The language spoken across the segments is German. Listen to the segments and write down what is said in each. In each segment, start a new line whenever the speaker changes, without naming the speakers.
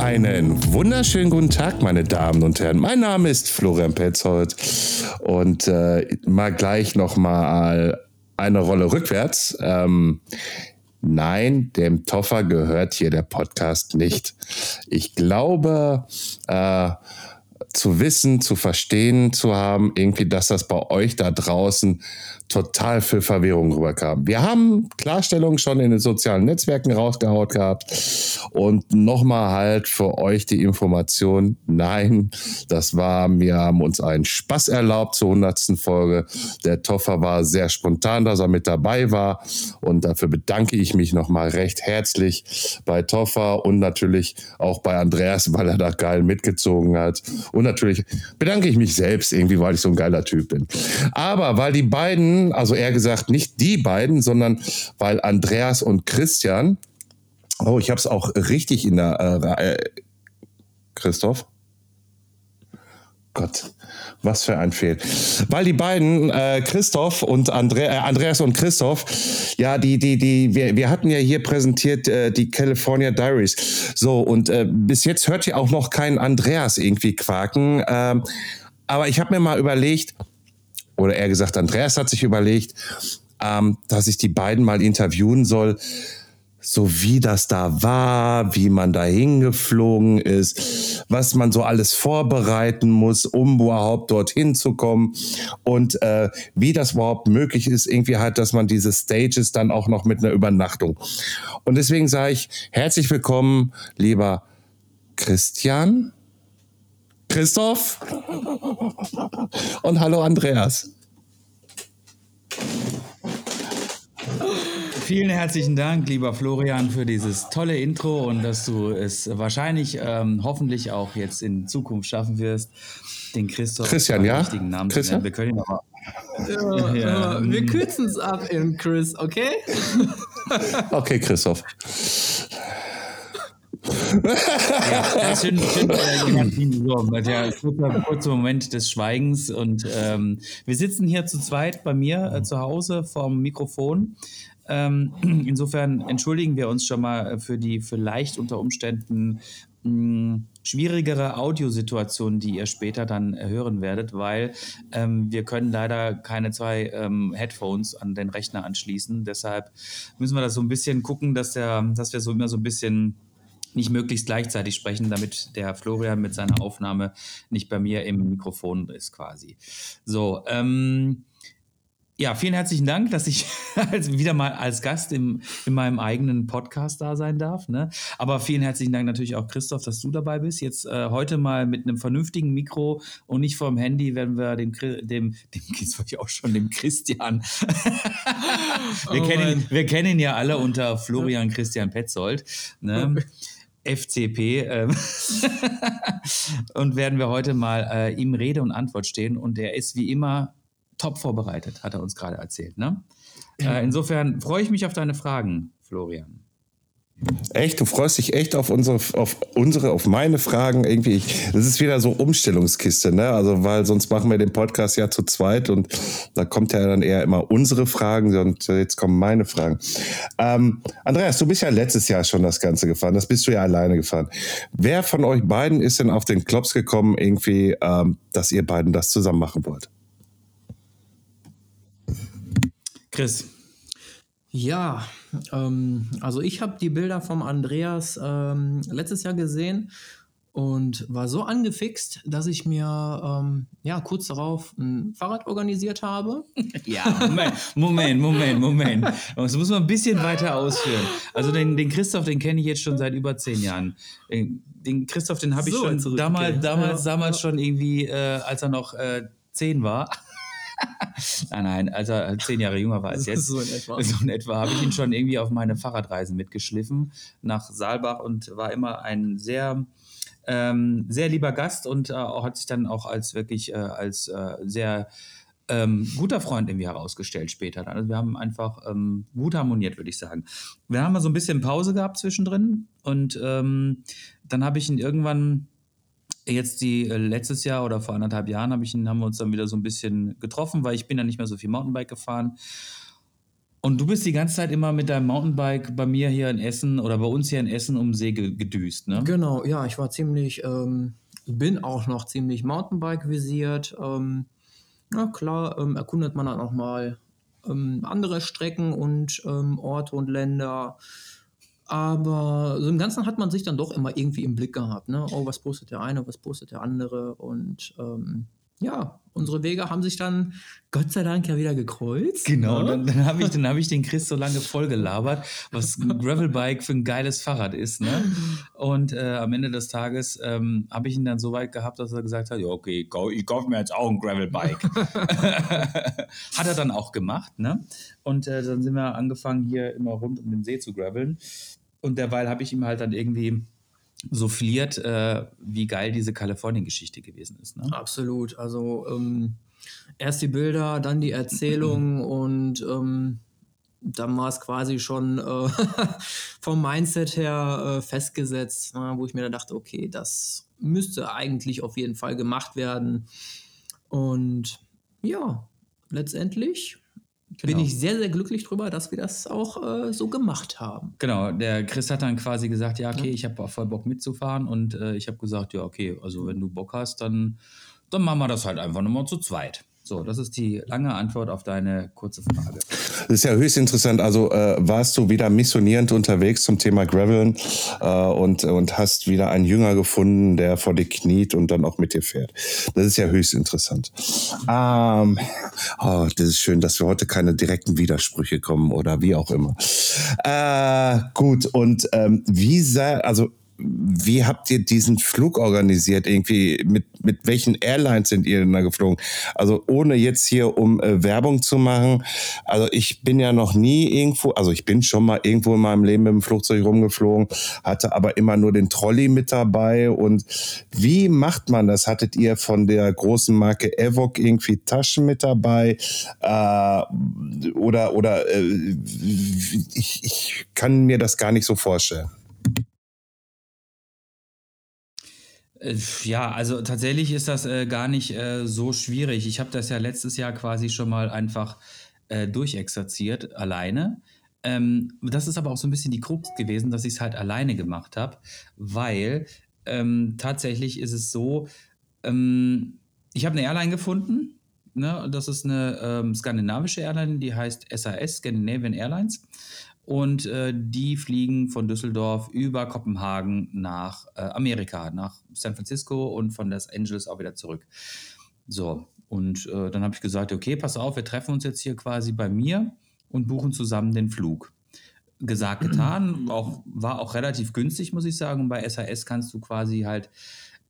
Einen wunderschönen guten Tag, meine Damen und Herren. Mein Name ist Florian Petzold und äh, mal gleich noch mal eine Rolle rückwärts. Ähm, nein, dem Toffer gehört hier der Podcast nicht. Ich glaube, äh, zu wissen, zu verstehen zu haben, irgendwie, dass das bei euch da draußen total für Verwirrung rüberkam. Wir haben Klarstellungen schon in den sozialen Netzwerken rausgehaut gehabt und nochmal halt für euch die Information, nein, das war, wir haben uns einen Spaß erlaubt zur hundertsten Folge. Der Toffer war sehr spontan, dass er mit dabei war und dafür bedanke ich mich nochmal recht herzlich bei Toffer und natürlich auch bei Andreas, weil er da geil mitgezogen hat und natürlich bedanke ich mich selbst irgendwie, weil ich so ein geiler Typ bin. Aber weil die beiden also eher gesagt nicht die beiden, sondern weil Andreas und Christian, oh, ich habe es auch richtig in der, äh, äh, Christoph? Gott, was für ein Fehl. Weil die beiden, äh, Christoph und Andre, äh, Andreas und Christoph, ja, die, die, die, wir, wir hatten ja hier präsentiert äh, die California Diaries. So, und äh, bis jetzt hört ihr auch noch keinen Andreas irgendwie quaken. Ähm, aber ich habe mir mal überlegt, oder eher gesagt, Andreas hat sich überlegt, ähm, dass ich die beiden mal interviewen soll, so wie das da war, wie man da hingeflogen ist, was man so alles vorbereiten muss, um überhaupt dorthin zu kommen und äh, wie das überhaupt möglich ist, irgendwie halt, dass man diese Stages dann auch noch mit einer Übernachtung. Und deswegen sage ich herzlich willkommen, lieber Christian. Christoph und hallo Andreas.
Vielen herzlichen Dank, lieber Florian, für dieses tolle Intro und dass du es wahrscheinlich, ähm, hoffentlich auch jetzt in Zukunft schaffen wirst, den Christoph
Christian, ja?
richtigen Namen
Christian?
zu nennen. Wir können ihn aber.
Ja,
Ja,
ja, wir kürzen es ab in Chris, okay?
Okay, Christoph.
Ja, schön, schön, äh, mit der kurzer, kurzer Moment des Schweigens. Und ähm, wir sitzen hier zu zweit bei mir äh, zu Hause vorm Mikrofon. Ähm, insofern entschuldigen wir uns schon mal für die vielleicht unter Umständen mh, schwierigere Audiosituation, die ihr später dann äh, hören werdet, weil ähm, wir können leider keine zwei ähm, Headphones an den Rechner anschließen. Deshalb müssen wir das so ein bisschen gucken, dass, der, dass wir so immer so ein bisschen nicht möglichst gleichzeitig sprechen, damit der Florian mit seiner Aufnahme nicht bei mir im Mikrofon ist quasi. So, ähm, ja, vielen herzlichen Dank, dass ich als, wieder mal als Gast im, in meinem eigenen Podcast da sein darf. Ne? Aber vielen herzlichen Dank natürlich auch, Christoph, dass du dabei bist. Jetzt äh, heute mal mit einem vernünftigen Mikro und nicht vom Handy, wenn wir dem, dem, dem jetzt wollte ich auch schon, dem Christian. wir,
Oh
kennen, wir kennen ihn ja alle unter Florian Christian Petzold. Ne? FCP. Ähm und werden wir heute mal äh, ihm Rede und Antwort stehen. Und er ist wie immer top vorbereitet, hat er uns gerade erzählt. Ne? Äh, insofern freue ich mich auf deine Fragen, Florian.
Echt, du freust dich echt auf unsere, auf unsere, auf meine Fragen irgendwie. Ich, das ist wieder so Umstellungskiste, ne? Also, weil sonst machen wir den Podcast ja zu zweit und da kommt ja dann eher immer unsere Fragen und jetzt kommen meine Fragen. Ähm, Andreas, du bist ja letztes Jahr schon das Ganze gefahren. Das bist du ja alleine gefahren. Wer von euch beiden ist denn auf den Klops gekommen, irgendwie, ähm, dass ihr beiden das zusammen machen wollt?
Chris,
Ja, ähm, also ich habe die Bilder vom Andreas ähm, letztes Jahr gesehen und war so angefixt, dass ich mir ähm, ja kurz darauf ein Fahrrad organisiert habe.
Ja, Moment, Moment, Moment, Moment. Das muss man ein bisschen weiter ausführen. Also den, den Christoph, den kenne ich jetzt schon seit über zehn Jahren. Den, den Christoph, den habe ich
So
schon damals, damals,
Ja,
damals schon irgendwie, äh, als er noch äh, zehn war. Nein, nein, als er zehn Jahre jünger war als jetzt.
So in etwa.
So in etwa habe ich ihn schon irgendwie auf meine Fahrradreisen mitgeschliffen nach Saalbach und war immer ein sehr ähm, sehr lieber Gast und äh, hat sich dann auch als wirklich äh, als äh, sehr ähm, guter Freund irgendwie herausgestellt später. Also wir haben einfach ähm, gut harmoniert, würde ich sagen. Wir haben mal so ein bisschen Pause gehabt zwischendrin und ähm, dann habe ich ihn irgendwann jetzt die äh, letztes Jahr oder vor anderthalb Jahren habe ich haben wir uns dann wieder so ein bisschen getroffen, weil ich bin ja nicht mehr so viel Mountainbike gefahren. Und du bist die ganze Zeit immer mit deinem Mountainbike bei mir hier in Essen oder bei uns hier in Essen um See gedüst, ne?
Genau, ja, ich war ziemlich, ähm, bin auch noch ziemlich Mountainbike visiert. Ähm, na klar, ähm, erkundet man dann auch mal ähm, andere Strecken und ähm, Orte und Länder. Aber so im Ganzen hat man sich dann doch immer irgendwie im Blick gehabt. Ne? Oh, was postet der eine, was postet der andere. Und ähm, ja, unsere Wege haben sich dann Gott sei Dank ja wieder gekreuzt.
Genau,
ne?
dann, dann habe ich, dann hab ich den Chris so lange voll gelabert, was ein Gravelbike für ein geiles Fahrrad ist. Ne? Und äh, am Ende des Tages ähm, habe ich ihn dann so weit gehabt, dass er gesagt hat, ja okay, ich kaufe mir jetzt auch ein Gravelbike. hat er dann auch gemacht. Ne? Und äh, dann sind wir angefangen, hier immer rund um den See zu graveln. Und derweil habe ich ihm halt dann irgendwie souffliert, äh, wie geil diese Kalifornien-Geschichte gewesen ist. Ne?
Absolut. Also ähm, erst die Bilder, dann die Erzählung und ähm, dann war es quasi schon äh, vom Mindset her äh, festgesetzt, ne, wo ich mir da dachte, okay, das müsste eigentlich auf jeden Fall gemacht werden. Und ja, letztendlich bin
Genau.
ich sehr, sehr glücklich drüber, dass wir das auch äh, so gemacht haben.
Genau, der Chris hat dann quasi gesagt, ja, okay, ich habe voll Bock mitzufahren und äh, ich habe gesagt, ja, okay, also wenn du Bock hast, dann, dann machen wir das halt einfach nochmal zu zweit. So, das ist die lange Antwort auf deine kurze Frage.
Das ist ja höchst interessant. Also äh, warst du wieder missionierend unterwegs zum Thema Graveln äh, und, und hast wieder einen Jünger gefunden, der vor dir kniet und dann auch mit dir fährt. Das ist ja höchst interessant. Ähm, oh, das ist schön, dass wir heute keine direkten Widersprüche kommen oder wie auch immer. Äh, gut, und ähm, wie sah, also wie habt ihr diesen Flug organisiert? Irgendwie mit, mit welchen Airlines sind ihr denn da geflogen? Also ohne jetzt hier um äh, Werbung zu machen. Also ich bin ja noch nie irgendwo, also ich bin schon mal irgendwo in meinem Leben mit dem Flugzeug rumgeflogen, hatte aber immer nur den Trolley mit dabei. Und wie macht man das? Hattet ihr von der großen Marke Evoc irgendwie Taschen mit dabei? Äh, oder oder äh, ich, ich kann mir das gar nicht so vorstellen.
Ja, also tatsächlich ist das äh, gar nicht äh, so schwierig. Ich habe das ja letztes Jahr quasi schon mal einfach äh, durchexerziert, alleine. Ähm, das ist aber auch so ein bisschen die Krux gewesen, dass ich es halt alleine gemacht habe, weil ähm, tatsächlich ist es so, ähm, ich habe eine Airline gefunden. Ne? Das ist eine ähm, skandinavische Airline, die heißt SAS, Scandinavian Airlines. Und äh, die fliegen von Düsseldorf über Kopenhagen nach äh, Amerika, nach San Francisco und von Los Angeles auch wieder zurück. So, und äh, dann habe ich gesagt, okay, pass auf, wir treffen uns jetzt hier quasi bei mir und buchen zusammen den Flug. Gesagt, getan, auch, war auch relativ günstig, muss ich sagen. Bei SAS kannst du quasi halt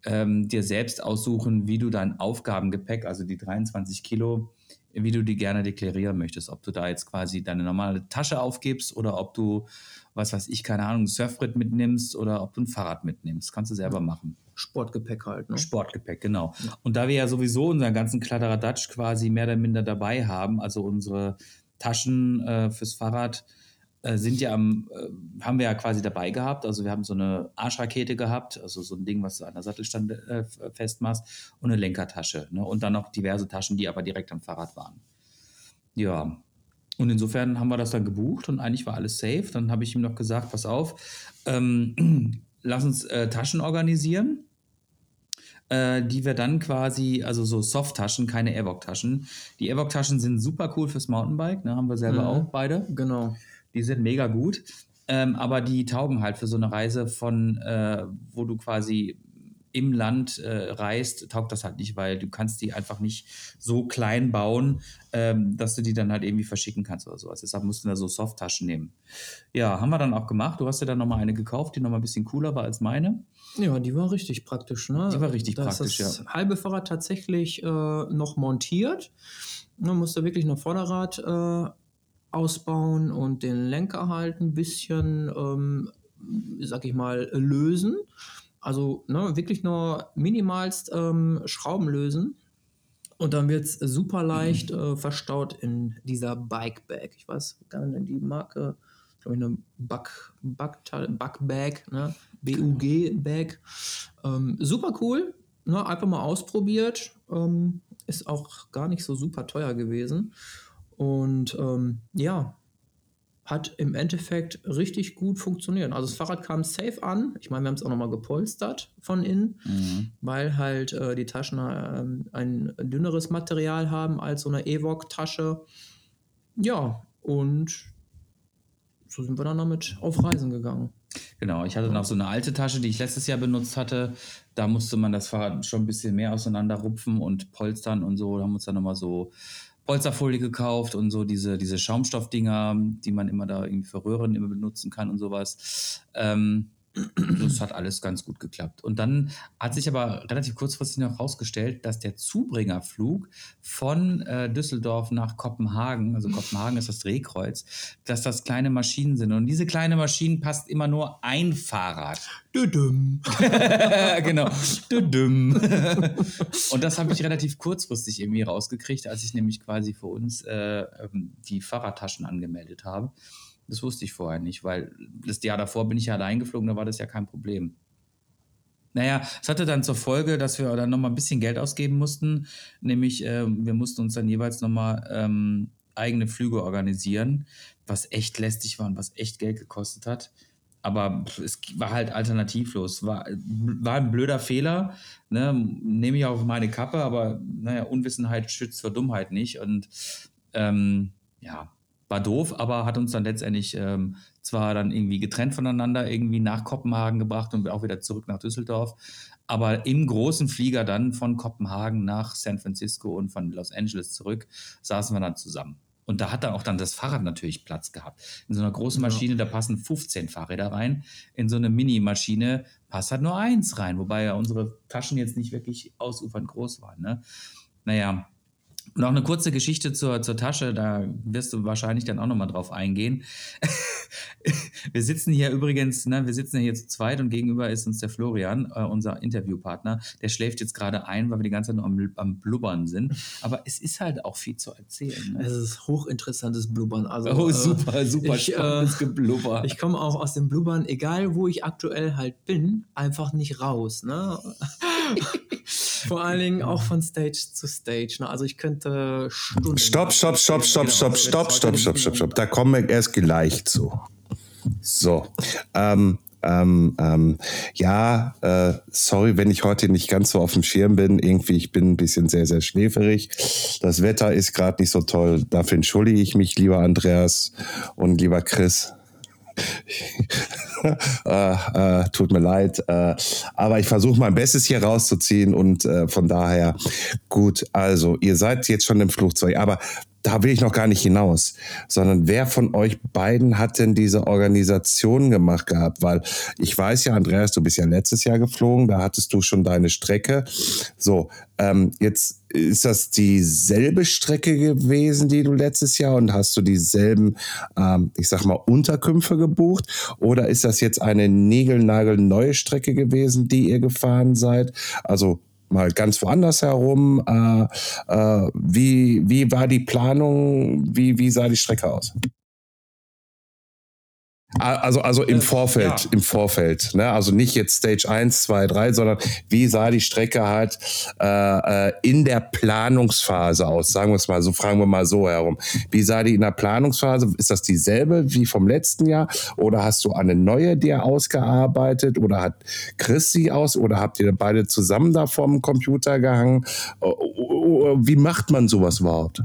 ähm, dir selbst aussuchen, wie du dein Aufgabengepäck, also die 23 Kilo, wie du die gerne deklarieren möchtest. Ob du da jetzt quasi deine normale Tasche aufgibst oder ob du, was weiß ich, keine Ahnung, ein Surfbrett mitnimmst oder ob du ein Fahrrad mitnimmst. Kannst du selber machen.
Sportgepäck halt. Ne?
Sportgepäck, genau. Und da wir ja sowieso unseren ganzen Kladderadatsch quasi mehr oder minder dabei haben, also unsere Taschen äh, fürs Fahrrad sind ja am, äh, haben wir ja quasi dabei gehabt. Also wir haben so eine Arschrakete gehabt, also so ein Ding, was du an der Sattelstand äh, festmachst und eine Lenkertasche. Ne? Und dann noch diverse Taschen, die aber direkt am Fahrrad waren. Ja. Und insofern haben wir das dann gebucht und eigentlich war alles safe. Dann habe ich ihm noch gesagt, pass auf, ähm, lass uns äh, Taschen organisieren äh, die wir dann quasi, also so Soft-Taschen, keine Airwalk-Taschen. Die Airwalk-Taschen sind super cool fürs Mountainbike, ne, haben wir selber
Mhm.
auch beide.
Genau.
Die sind mega gut. Ähm, aber die taugen halt für so eine Reise von, äh, wo du quasi im Land äh, reist, taugt das halt nicht, weil du kannst die einfach nicht so klein bauen, ähm, dass du die dann halt irgendwie verschicken kannst oder sowas. Deshalb mussten wir so Soft-Taschen nehmen. Ja, haben wir dann auch gemacht. Du hast ja dann nochmal eine gekauft, die nochmal ein bisschen cooler war als meine.
Ja, die war richtig praktisch. Ne?
Die war richtig
da
praktisch,
ist das
ja.
halbe Fahrrad tatsächlich äh, noch montiert. Man musste wirklich nur Vorderrad äh, ausbauen und den Lenker halt ein bisschen, ähm, sag ich mal, lösen. Also ne, wirklich nur minimalst ähm, Schrauben lösen. Und dann wird es super leicht äh, verstaut in dieser Bike Bag. Ich weiß gar nicht, die Marke, glaube ich, eine Bug, Bug, Bug Bag, ne? BUG Bag. Ähm, super cool. Ne? Einfach mal ausprobiert. Ähm, ist auch gar nicht so super teuer gewesen. Und ähm, ja, hat im Endeffekt richtig gut funktioniert. Also das Fahrrad kam safe an. Ich meine, wir haben es auch nochmal gepolstert von innen, mhm. weil halt äh, die Taschen äh, ein dünneres Material haben als so eine Evoc-Tasche. Ja, und so sind wir dann damit auf Reisen gegangen.
Genau, ich hatte noch so eine alte Tasche, die ich letztes Jahr benutzt hatte. Da musste man das Fahrrad schon ein bisschen mehr auseinanderrupfen und polstern und so. Da haben wir uns dann nochmal so Polsterfolie gekauft und so diese, diese Schaumstoffdinger, die man immer da irgendwie für Röhren immer benutzen kann und sowas. Ähm, das hat alles ganz gut geklappt. Und dann hat sich aber relativ kurzfristig noch herausgestellt, dass der Zubringerflug von äh, Düsseldorf nach Kopenhagen, also Kopenhagen ist das Drehkreuz, dass das kleine Maschinen sind. Und diese kleine Maschinen passt immer nur ein Fahrrad.
Düdüm.
genau. Düdüm. Und das habe ich relativ kurzfristig irgendwie rausgekriegt, als ich nämlich quasi für uns äh, ähm, die Fahrradtaschen angemeldet habe. Das wusste ich vorher nicht, weil das Jahr davor bin ich ja allein geflogen, da war das ja kein Problem. Naja, es hatte dann zur Folge, dass wir dann nochmal ein bisschen Geld ausgeben mussten. Nämlich, äh, wir mussten uns dann jeweils nochmal ähm, eigene Flüge organisieren, was echt lästig war und was echt Geld gekostet hat. Aber es war halt alternativlos. War, war ein blöder Fehler. Ne? Nehme ich auf meine Kappe, aber naja, Unwissenheit schützt vor Dummheit nicht. Und ähm, ja, war doof, aber hat uns dann letztendlich ähm, zwar dann irgendwie getrennt voneinander irgendwie nach Kopenhagen gebracht und auch wieder zurück nach Düsseldorf, aber im großen Flieger dann von Kopenhagen nach San Francisco und von Los Angeles zurück saßen wir dann zusammen. Und da hat dann auch dann das Fahrrad natürlich Platz gehabt. In so einer großen Maschine, da passen 15 Fahrräder rein. In so eine Mini-Maschine passt halt nur eins rein, wobei ja unsere Taschen jetzt nicht wirklich ausufernd groß waren. Ne? Naja, noch eine kurze Geschichte zur, zur Tasche, da wirst du wahrscheinlich dann auch nochmal drauf eingehen. wir sitzen hier übrigens, ne, wir sitzen hier zu zweit und gegenüber ist uns der Florian, äh, unser Interviewpartner. Der schläft jetzt gerade ein, weil wir die ganze Zeit nur am, am, Blubbern sind. Aber es ist halt auch viel zu erzählen.
Ne? Es ist hochinteressantes Blubbern. Also,
oh, super, super ich, spannendes äh, Geblubber.
Ich komme auch aus dem Blubbern, egal wo ich aktuell halt bin, einfach nicht raus. Ne? Vor allen Dingen auch von Stage zu Stage. Ne? Also ich könnte
Stunden. Stopp, stopp, stopp, stopp, genau, stopp, stopp, stopp, stopp, stopp, stopp. Da kommen wir erst gleich zu. So. Ähm, ähm, ähm, ja, äh, sorry, wenn ich heute nicht ganz so auf dem Schirm bin. Irgendwie, ich bin ein bisschen sehr, sehr schläferig. Das Wetter ist gerade nicht so toll. Dafür entschuldige ich mich, lieber Andreas und lieber Chris äh, äh, tut mir leid. Äh, aber ich versuche mein Bestes hier rauszuziehen und äh, von daher gut. Also, ihr seid jetzt schon im Flugzeug, aber da will ich noch gar nicht hinaus, sondern wer von euch beiden hat denn diese Organisation gemacht gehabt? Weil ich weiß ja, Andreas, du bist ja letztes Jahr geflogen, da hattest du schon deine Strecke. So, ähm, jetzt ist das dieselbe Strecke gewesen, die du letztes Jahr und hast du dieselben, ähm, ich sag mal, Unterkünfte gebucht? Oder ist das jetzt eine neue Strecke gewesen, die ihr gefahren seid? Also mal ganz woanders herum. Äh, äh, wie, wie war die Planung? Wie, wie sah die Strecke aus? Also, also im äh, Vorfeld, ja. im Vorfeld, ne? Also nicht jetzt Stage 1, 2, 3, sondern wie sah die Strecke halt äh, äh, in der Planungsphase aus? Sagen wir es mal so, fragen wir mal so herum. Wie sah die in der Planungsphase? Ist das dieselbe wie vom letzten Jahr? Oder hast du eine neue dir ausgearbeitet? Oder hat Chris sie aus? Oder habt ihr beide zusammen da vorm Computer gehangen? Wie macht man sowas überhaupt?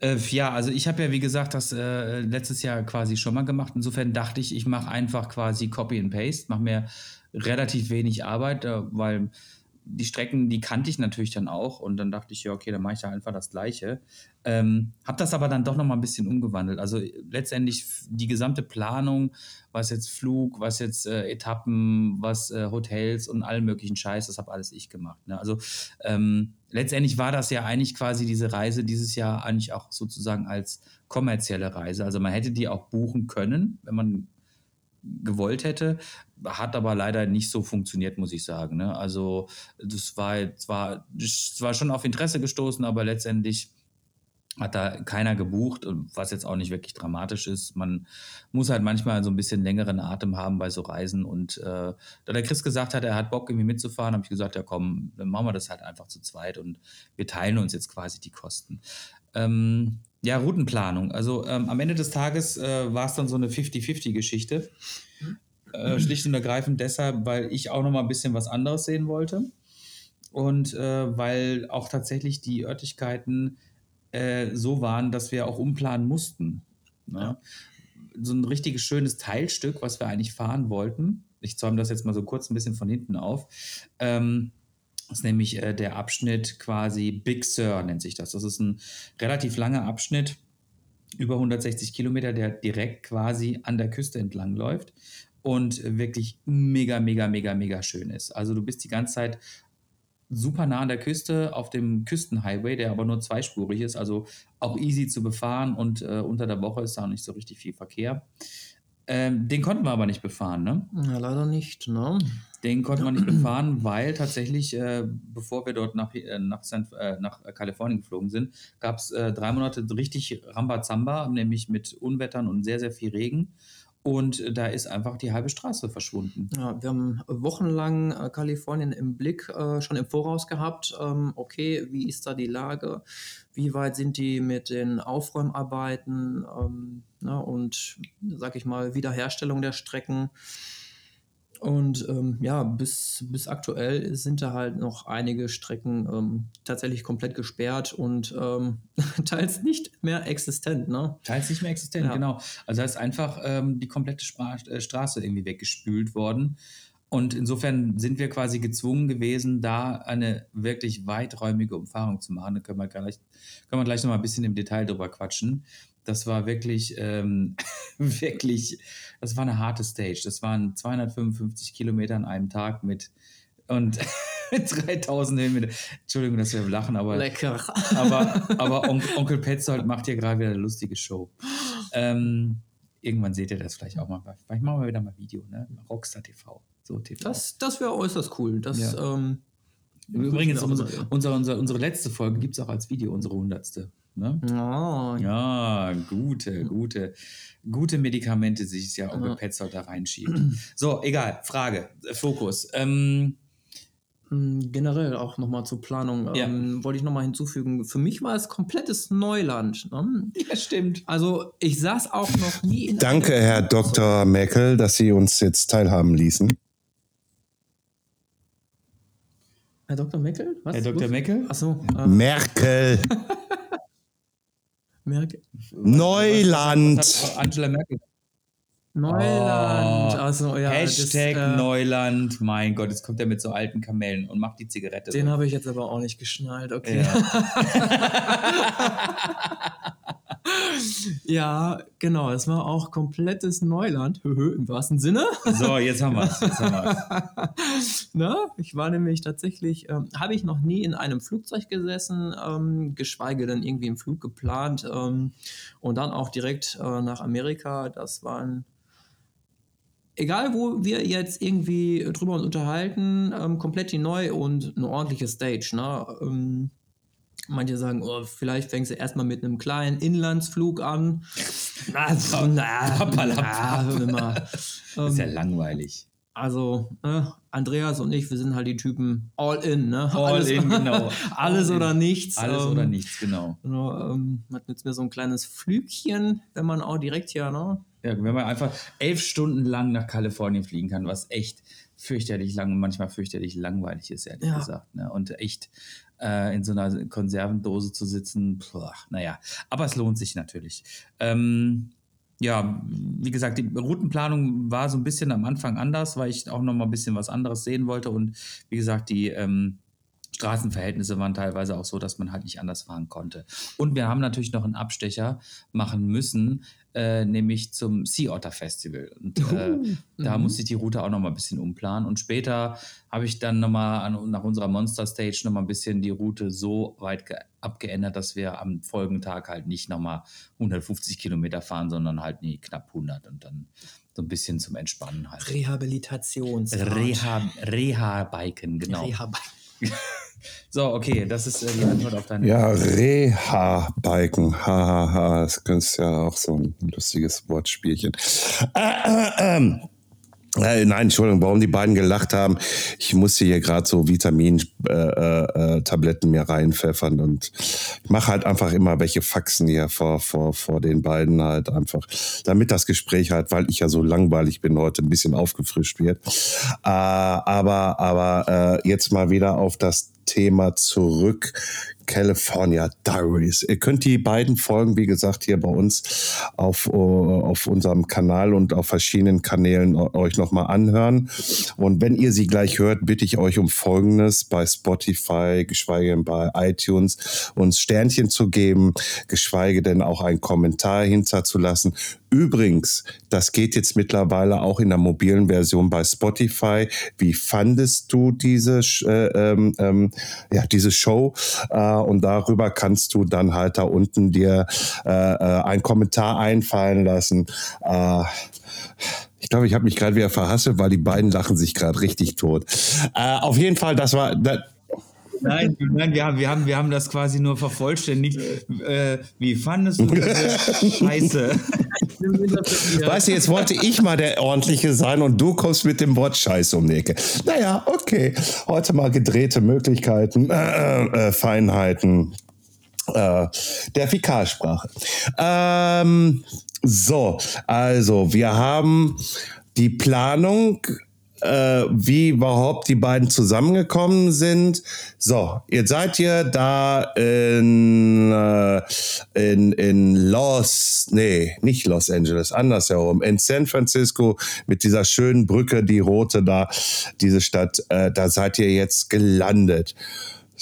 Äh, ja, also ich habe ja, wie gesagt, das äh, letztes Jahr quasi schon mal gemacht. Insofern dachte ich, ich mache einfach quasi Copy and Paste, mache mir relativ wenig Arbeit, äh, weil die Strecken, die kannte ich natürlich dann auch und dann dachte ich, ja, okay, dann mache ich da einfach das Gleiche. Ähm, habe das aber dann doch nochmal ein bisschen umgewandelt. Also letztendlich die gesamte Planung, was jetzt Flug, was jetzt äh, Etappen, was äh, Hotels und allen möglichen Scheiß, das habe alles ich gemacht. Ne? Also ähm, letztendlich war das ja eigentlich quasi diese Reise dieses Jahr eigentlich auch sozusagen als kommerzielle Reise. Also man hätte die auch buchen können, wenn man gewollt hätte. Hat aber leider nicht so funktioniert, muss ich sagen. Ne? Also das war zwar, zwar schon auf Interesse gestoßen, aber letztendlich hat da keiner gebucht, was jetzt auch nicht wirklich dramatisch ist. Man muss halt manchmal so ein bisschen längeren Atem haben bei so Reisen. Und äh, da der Chris gesagt hat, er hat Bock irgendwie mitzufahren, habe ich gesagt, ja komm, dann machen wir das halt einfach zu zweit und wir teilen uns jetzt quasi die Kosten. Ähm, ja, Routenplanung. Also ähm, am Ende des Tages äh, war es dann so eine 50-50-Geschichte. Äh, schlicht und ergreifend deshalb, weil ich auch noch mal ein bisschen was anderes sehen wollte. Und äh, weil auch tatsächlich die Örtlichkeiten äh, so waren, dass wir auch umplanen mussten. Ne? So ein richtiges schönes Teilstück, was wir eigentlich fahren wollten. Ich zäume das jetzt mal so kurz ein bisschen von hinten auf. Ähm, das ist nämlich äh, der Abschnitt quasi Big Sur nennt sich das. Das ist ein relativ langer Abschnitt, über 160 Kilometer, der direkt quasi an der Küste entlang läuft und wirklich mega, mega, mega, mega schön ist. Also du bist die ganze Zeit super nah an der Küste auf dem Küstenhighway, der aber nur zweispurig ist, also auch easy zu befahren und äh, unter der Woche ist da auch nicht so richtig viel Verkehr. Ähm, den konnten wir aber nicht befahren, ne?
Ja, leider nicht, ne?
Den konnten wir nicht befahren, weil tatsächlich, äh, bevor wir dort nach, äh, nach, San, äh, nach Kalifornien geflogen sind, gab es äh, drei Monate richtig Rambazamba, nämlich mit Unwettern und sehr, sehr viel Regen. Und da ist einfach die halbe Straße verschwunden.
Ja, wir haben wochenlang äh, Kalifornien im Blick äh, schon im Voraus gehabt. Ähm, okay, wie ist da die Lage? Wie weit sind die mit den Aufräumarbeiten ähm, na, und, sag ich mal, Wiederherstellung der Strecken? Und ähm, ja, bis, bis aktuell sind da halt noch einige Strecken ähm, tatsächlich komplett gesperrt und ähm, teils nicht mehr existent. Ne?
Teils nicht mehr existent,
Ja.
genau. Also da ist einfach ähm, die komplette Spra äh, Straße irgendwie weggespült worden. Und insofern sind wir quasi gezwungen gewesen, da eine wirklich weiträumige Umfahrung zu machen. Da können wir gleich, können wir gleich noch mal ein bisschen im Detail drüber quatschen. Das war wirklich, ähm, wirklich, das war eine harte Stage. Das waren 255 Kilometer an einem Tag mit und 3000 Höhenmeter. Entschuldigung, dass wir lachen, aber
Lecker.
aber, aber On Onkel Petzold macht hier gerade wieder eine lustige Show. Ähm, irgendwann seht ihr das vielleicht auch mal. Vielleicht machen wir wieder mal Video, ne? Rockstar TV. So TV.
Das, das wäre äußerst cool. Das,
Ja.
ähm,
Übrigens, unsere, unsere, unsere letzte Folge gibt es auch als Video, unsere hundertste. Ne?
oh,
Ja, gute, gute, gute Medikamente, sich ja Onkel
Ja.
Petzold da reinschiebt. So, egal, Frage, äh, Fokus. Ähm,
Mm, Generell auch nochmal zur Planung
Ja.
ähm, wollte ich nochmal hinzufügen. Für mich war es komplettes Neuland. Ne?
ja, stimmt.
Also ich saß auch noch nie in
Danke,
einem-
Herr Dr. Merkel, dass Sie uns jetzt teilhaben ließen.
Herr Dr. Meckel? Was?
Herr Dr. Meckel?
Achso, ähm,
Merkel,
Merkel.
Neuland.
Was hat Angela Merkel
Neuland.
Oh,
also, ja,
Hashtag
das, äh,
Neuland. Mein Gott, jetzt kommt er mit so alten Kamellen und macht die Zigarette.
Den habe ich jetzt aber auch nicht geschnallt, okay. Ja, genau. Es war auch komplettes Neuland, im wahrsten Sinne.
so, jetzt haben wir es.
Ne? Ich war nämlich tatsächlich, ähm, habe ich noch nie in einem Flugzeug gesessen, ähm, geschweige denn irgendwie im Flug geplant ähm, und dann auch direkt äh, nach Amerika. Das waren, egal wo wir jetzt irgendwie drüber uns unterhalten, ähm, komplett neu und eine ordentliche Stage. Ne? Ähm, manche sagen, oh, vielleicht fängst du erstmal mit einem kleinen Inlandsflug an. Na, na,
Papalapap.
na, immer.
ist ja
Ähm,
langweilig.
also, ne, Andreas und ich, wir sind halt die Typen all in, ne?
All
alles,
in, genau.
alles
All in.
oder nichts.
Alles
ähm,
oder nichts, genau.
Genau, ähm, man hat jetzt mir so ein kleines Flügchen, wenn man auch direkt hier, ne?
Ja, wenn man einfach elf Stunden lang nach Kalifornien fliegen kann, was echt fürchterlich lang und manchmal fürchterlich langweilig ist, ehrlich
Ja.
gesagt. Ne? Und echt äh, in so einer Konservendose zu sitzen, boah, naja. Aber es lohnt sich natürlich. Ähm, ja, wie gesagt, die Routenplanung war so ein bisschen am Anfang anders, weil ich auch noch mal ein bisschen was anderes sehen wollte. Und wie gesagt, die ähm, Straßenverhältnisse waren teilweise auch so, dass man halt nicht anders fahren konnte. Und wir haben natürlich noch einen Abstecher machen müssen, äh, nämlich zum Sea Otter Festival. Und äh, da
mhm.
musste ich die Route auch noch mal ein bisschen umplanen. Und später habe ich dann noch mal an, nach unserer Monster Stage noch mal ein bisschen die Route so weit ge- abgeändert, dass wir am folgenden Tag halt nicht noch mal 150 Kilometer fahren, sondern halt nee, knapp 100. Und dann so ein bisschen zum Entspannen halt.
Rehabilitations.
Reha, Reha-Biken, genau.
Reha
So, okay, das ist äh, die Antwort auf deine
Ja, Reha-Biken. Hahaha, das ist ja auch so ein lustiges Wortspielchen. Äh, äh, ähm. Äh, nein, Entschuldigung, warum die beiden gelacht haben. Ich musste hier gerade so Vitamin-Tabletten mir reinpfeffern und ich mache halt einfach immer welche Faxen hier vor, vor, vor den beiden halt einfach, damit das Gespräch halt, weil ich ja so langweilig bin heute, ein bisschen aufgefrischt wird. Äh, aber aber äh, jetzt mal wieder auf das Thema zurück. California Diaries. Ihr könnt die beiden Folgen, wie gesagt, hier bei uns auf, äh, auf unserem Kanal und auf verschiedenen Kanälen euch nochmal anhören. Und wenn ihr sie gleich hört, bitte ich euch um Folgendes bei Spotify, geschweige denn bei iTunes, uns Sternchen zu geben, geschweige denn auch einen Kommentar hinterzulassen. Übrigens, das geht jetzt mittlerweile auch in der mobilen Version bei Spotify. Wie fandest du diese, äh, ähm, ähm, ja, diese Show? Äh, und darüber kannst du dann halt da unten dir äh, äh, einen Kommentar einfallen lassen. Äh, ich glaube, ich habe mich gerade wieder verhasselt, weil die beiden lachen sich gerade richtig tot. Äh, auf jeden Fall, das war. Das,
Nein, nein, wir haben, wir haben, wir haben das quasi nur vervollständigt. Äh, wie fandest du diese Scheiße?
Weißt du, jetzt wollte ich mal der Ordentliche sein und du kommst mit dem Wort Scheiße um die Ecke. Naja, okay. Heute mal gedrehte Möglichkeiten, äh, äh, Feinheiten äh, der Fäkalsprache. Ähm, so, also wir haben die Planung äh, wie überhaupt die beiden zusammengekommen sind. So, jetzt seid ihr da in, äh, in, in Los, nee, nicht Los Angeles, andersherum, in San Francisco mit dieser schönen Brücke, die rote da, diese Stadt, äh, da seid ihr jetzt gelandet.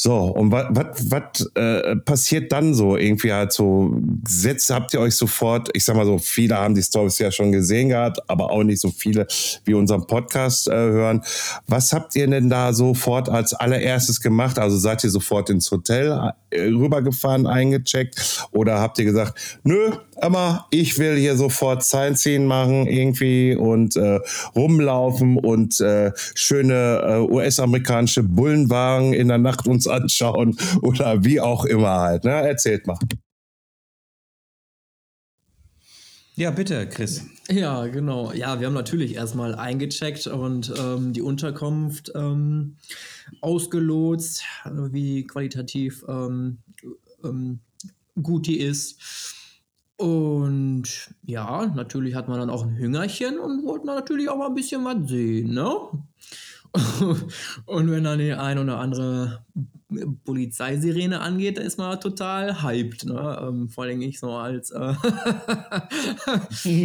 So, und was äh, passiert dann so? Irgendwie halt so, setzt, habt ihr euch sofort, ich sag mal so, viele haben die Stories ja schon gesehen gehabt, aber auch nicht so viele, wie unseren Podcast äh, hören. Was habt ihr denn da sofort als allererstes gemacht? Also seid ihr sofort ins Hotel äh, rübergefahren, eingecheckt oder habt ihr gesagt, nö, Emma, ich will hier sofort Sightseeing machen irgendwie und äh, rumlaufen und äh, schöne äh, US-amerikanische Bullenwagen in der Nacht uns anschauen oder wie auch immer halt. Ne? Erzählt mal.
Ja, bitte, Chris.
Ja, genau. Ja, wir haben natürlich erstmal eingecheckt und ähm, die Unterkunft ähm, ausgelotst, wie qualitativ ähm, ähm gut die ist. Und ja, natürlich hat man dann auch ein Hüngerchen und wollte man natürlich auch mal ein bisschen was sehen, ne? und wenn dann die ein oder andere Polizeisirene angeht, dann ist man total hyped, ne? Ähm, vor allem ich so als, äh,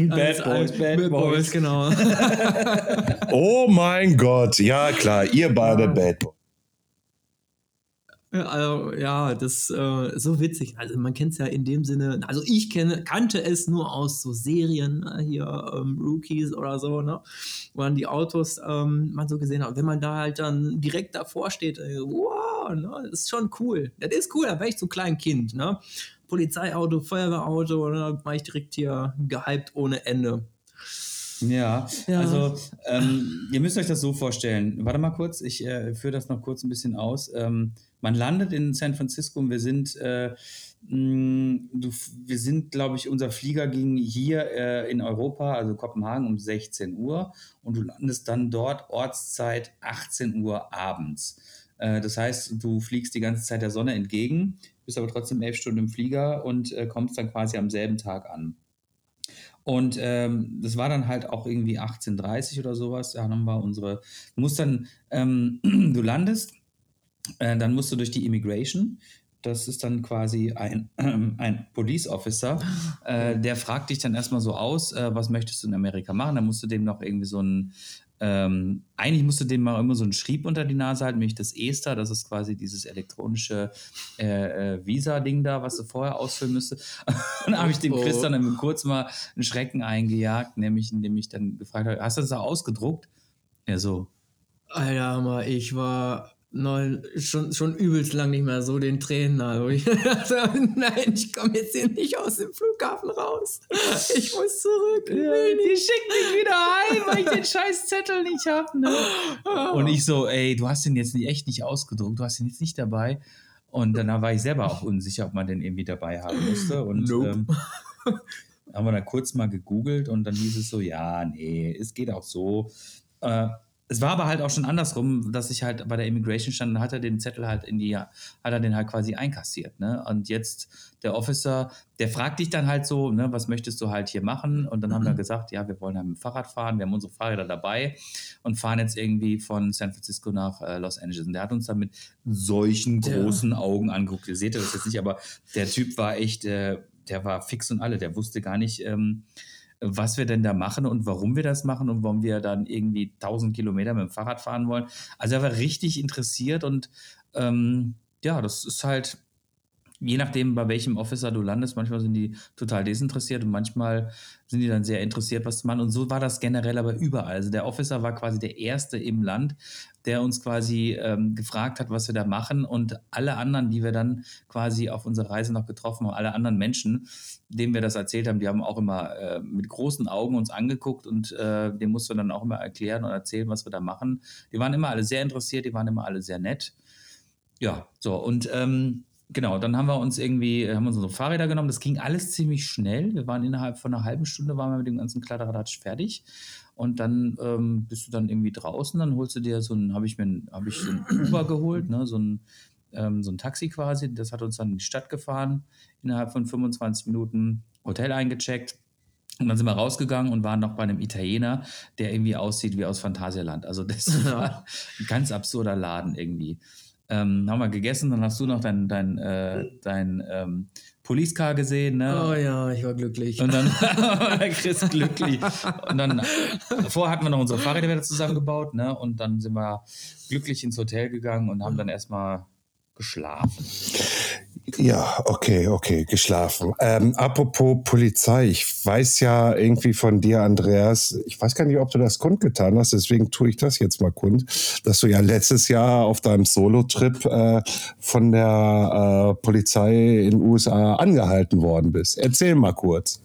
Bad Boys, Bad Boys,
genau.
oh mein Gott, ja klar, ihr beide Bad Boys.
Also, ja, das äh, so witzig. Also man kennt es ja in dem Sinne, also ich kenne, kannte es nur aus so Serien, ne? hier ähm, Rookies oder so, ne? Wo man die Autos ähm, man so gesehen hat. wenn man da halt dann direkt davor steht, äh, wow, ne? das ist schon cool. Das ist cool, da wäre ich so ein kleines Kind, ne? Polizeiauto, Feuerwehrauto, ne? da war ich direkt hier gehypt ohne Ende.
Ja, ja, also ähm, ihr müsst euch das so vorstellen. Warte mal kurz, ich äh, führe das noch kurz ein bisschen aus. Ähm, man landet in San Francisco und wir sind, äh, mh, mm, du, wir sind, glaube ich, unser Flieger ging hier äh, in Europa, also Kopenhagen, um 16 Uhr und du landest dann dort Ortszeit 18 Uhr abends. Äh, das heißt, du fliegst die ganze Zeit der Sonne entgegen, bist aber trotzdem elf Stunden im Flieger und äh, kommst dann quasi am selben Tag an. Und ähm, das war dann halt auch irgendwie 18.30 oder sowas. Da haben wir unsere, du musst dann, ähm, du landest äh, dann musst du durch die Immigration. Das ist dann quasi ein, äh, ein Police Officer. Äh, der fragt dich dann erstmal so aus, äh, was möchtest du in Amerika machen? Dann musst du dem noch irgendwie so ein, ähm, eigentlich musst du dem mal immer so einen Schrieb unter die Nase halten, nämlich das ESTA, das ist quasi dieses elektronische äh, äh, Visa-Ding da, was du vorher ausfüllen müsstest. Und dann habe ich dem Chris dann kurz mal einen Schrecken eingejagt, nämlich indem ich dann gefragt habe, hast du das da ausgedruckt? Er so.
Alter, ich war Nein, schon, schon übelst lang nicht mehr so den Tränen nahe. Ich dachte, nein, ich komme jetzt hier nicht aus dem Flughafen raus. Ich muss zurück. Ich will
Die schicken mich wieder heim, weil ich den scheiß Zettel nicht hab. Ne? Und ich so, ey, du hast den jetzt nicht, echt nicht ausgedruckt, du hast den jetzt nicht dabei. Und dann war ich selber auch unsicher, ob man den irgendwie dabei haben musste. Und
Nope.
ähm, haben wir dann kurz mal gegoogelt und dann hieß es so, ja, nee, es geht auch so. Äh, es war aber halt auch schon andersrum, dass ich halt bei der Immigration stand, dann hat er den Zettel halt in die, hat er den halt quasi einkassiert, ne? Und jetzt der Officer, der fragt dich dann halt so, ne, was möchtest du halt hier machen? Und dann haben wir gesagt, ja, wir wollen halt mit dem Fahrrad fahren, wir haben unsere Fahrräder dabei und fahren jetzt irgendwie von San Francisco nach äh, Los Angeles. Und der hat uns dann mit solchen
Ja.
großen Augen angeguckt. Ihr seht das jetzt nicht, aber der Typ war echt, äh, der war fix und alle, der wusste gar nicht, ähm, was wir denn da machen und warum wir das machen und warum wir dann irgendwie 1000 Kilometer mit dem Fahrrad fahren wollen. Also er war richtig interessiert und ähm, ja, das ist halt, je nachdem, bei welchem Officer du landest, manchmal sind die total desinteressiert und manchmal sind die dann sehr interessiert, was zu machen. Und so war das generell aber überall. Also der Officer war quasi der Erste im Land, der uns quasi ähm, gefragt hat, was wir da machen. Und alle anderen, die wir dann quasi auf unserer Reise noch getroffen haben, alle anderen Menschen, denen wir das erzählt haben, die haben auch immer äh, mit großen Augen uns angeguckt und äh, dem mussten wir dann auch immer erklären und erzählen, was wir da machen. Die waren immer alle sehr interessiert, die waren immer alle sehr nett. Ja, so und ähm, genau, dann haben wir uns irgendwie, haben wir uns unsere Fahrräder genommen. Das ging alles ziemlich schnell. Wir waren innerhalb von einer halben Stunde waren wir mit dem ganzen Kladderadatsch fertig. Und dann ähm, bist du dann irgendwie draußen, dann holst du dir so ein, habe ich mir, habe ich so ein Uber geholt, ne, so ein, ähm, so ein Taxi quasi. Das hat uns dann in die Stadt gefahren, innerhalb von 25 Minuten Hotel eingecheckt. Und dann sind wir rausgegangen und waren noch bei einem Italiener, der irgendwie aussieht wie aus Phantasialand. Also das war ein ganz absurder Laden irgendwie. Ähm, haben wir gegessen, dann hast du noch dein, dein, äh, dein ähm, Police Car gesehen, ne?
Oh ja, ich war glücklich.
Und dann war Chris glücklich. Und dann, davor hatten wir noch unsere Fahrräder wieder zusammengebaut, ne? Und dann sind wir glücklich ins Hotel gegangen und haben dann erstmal geschlafen.
Ja, okay, okay, geschlafen. Ähm, apropos Polizei, ich weiß ja irgendwie von dir, Andreas, ich weiß gar nicht, ob du das kundgetan hast, deswegen tue ich das jetzt mal kund, dass du ja letztes Jahr auf deinem Solo-Trip äh, von der äh, Polizei in den USA angehalten worden bist. Erzähl mal kurz.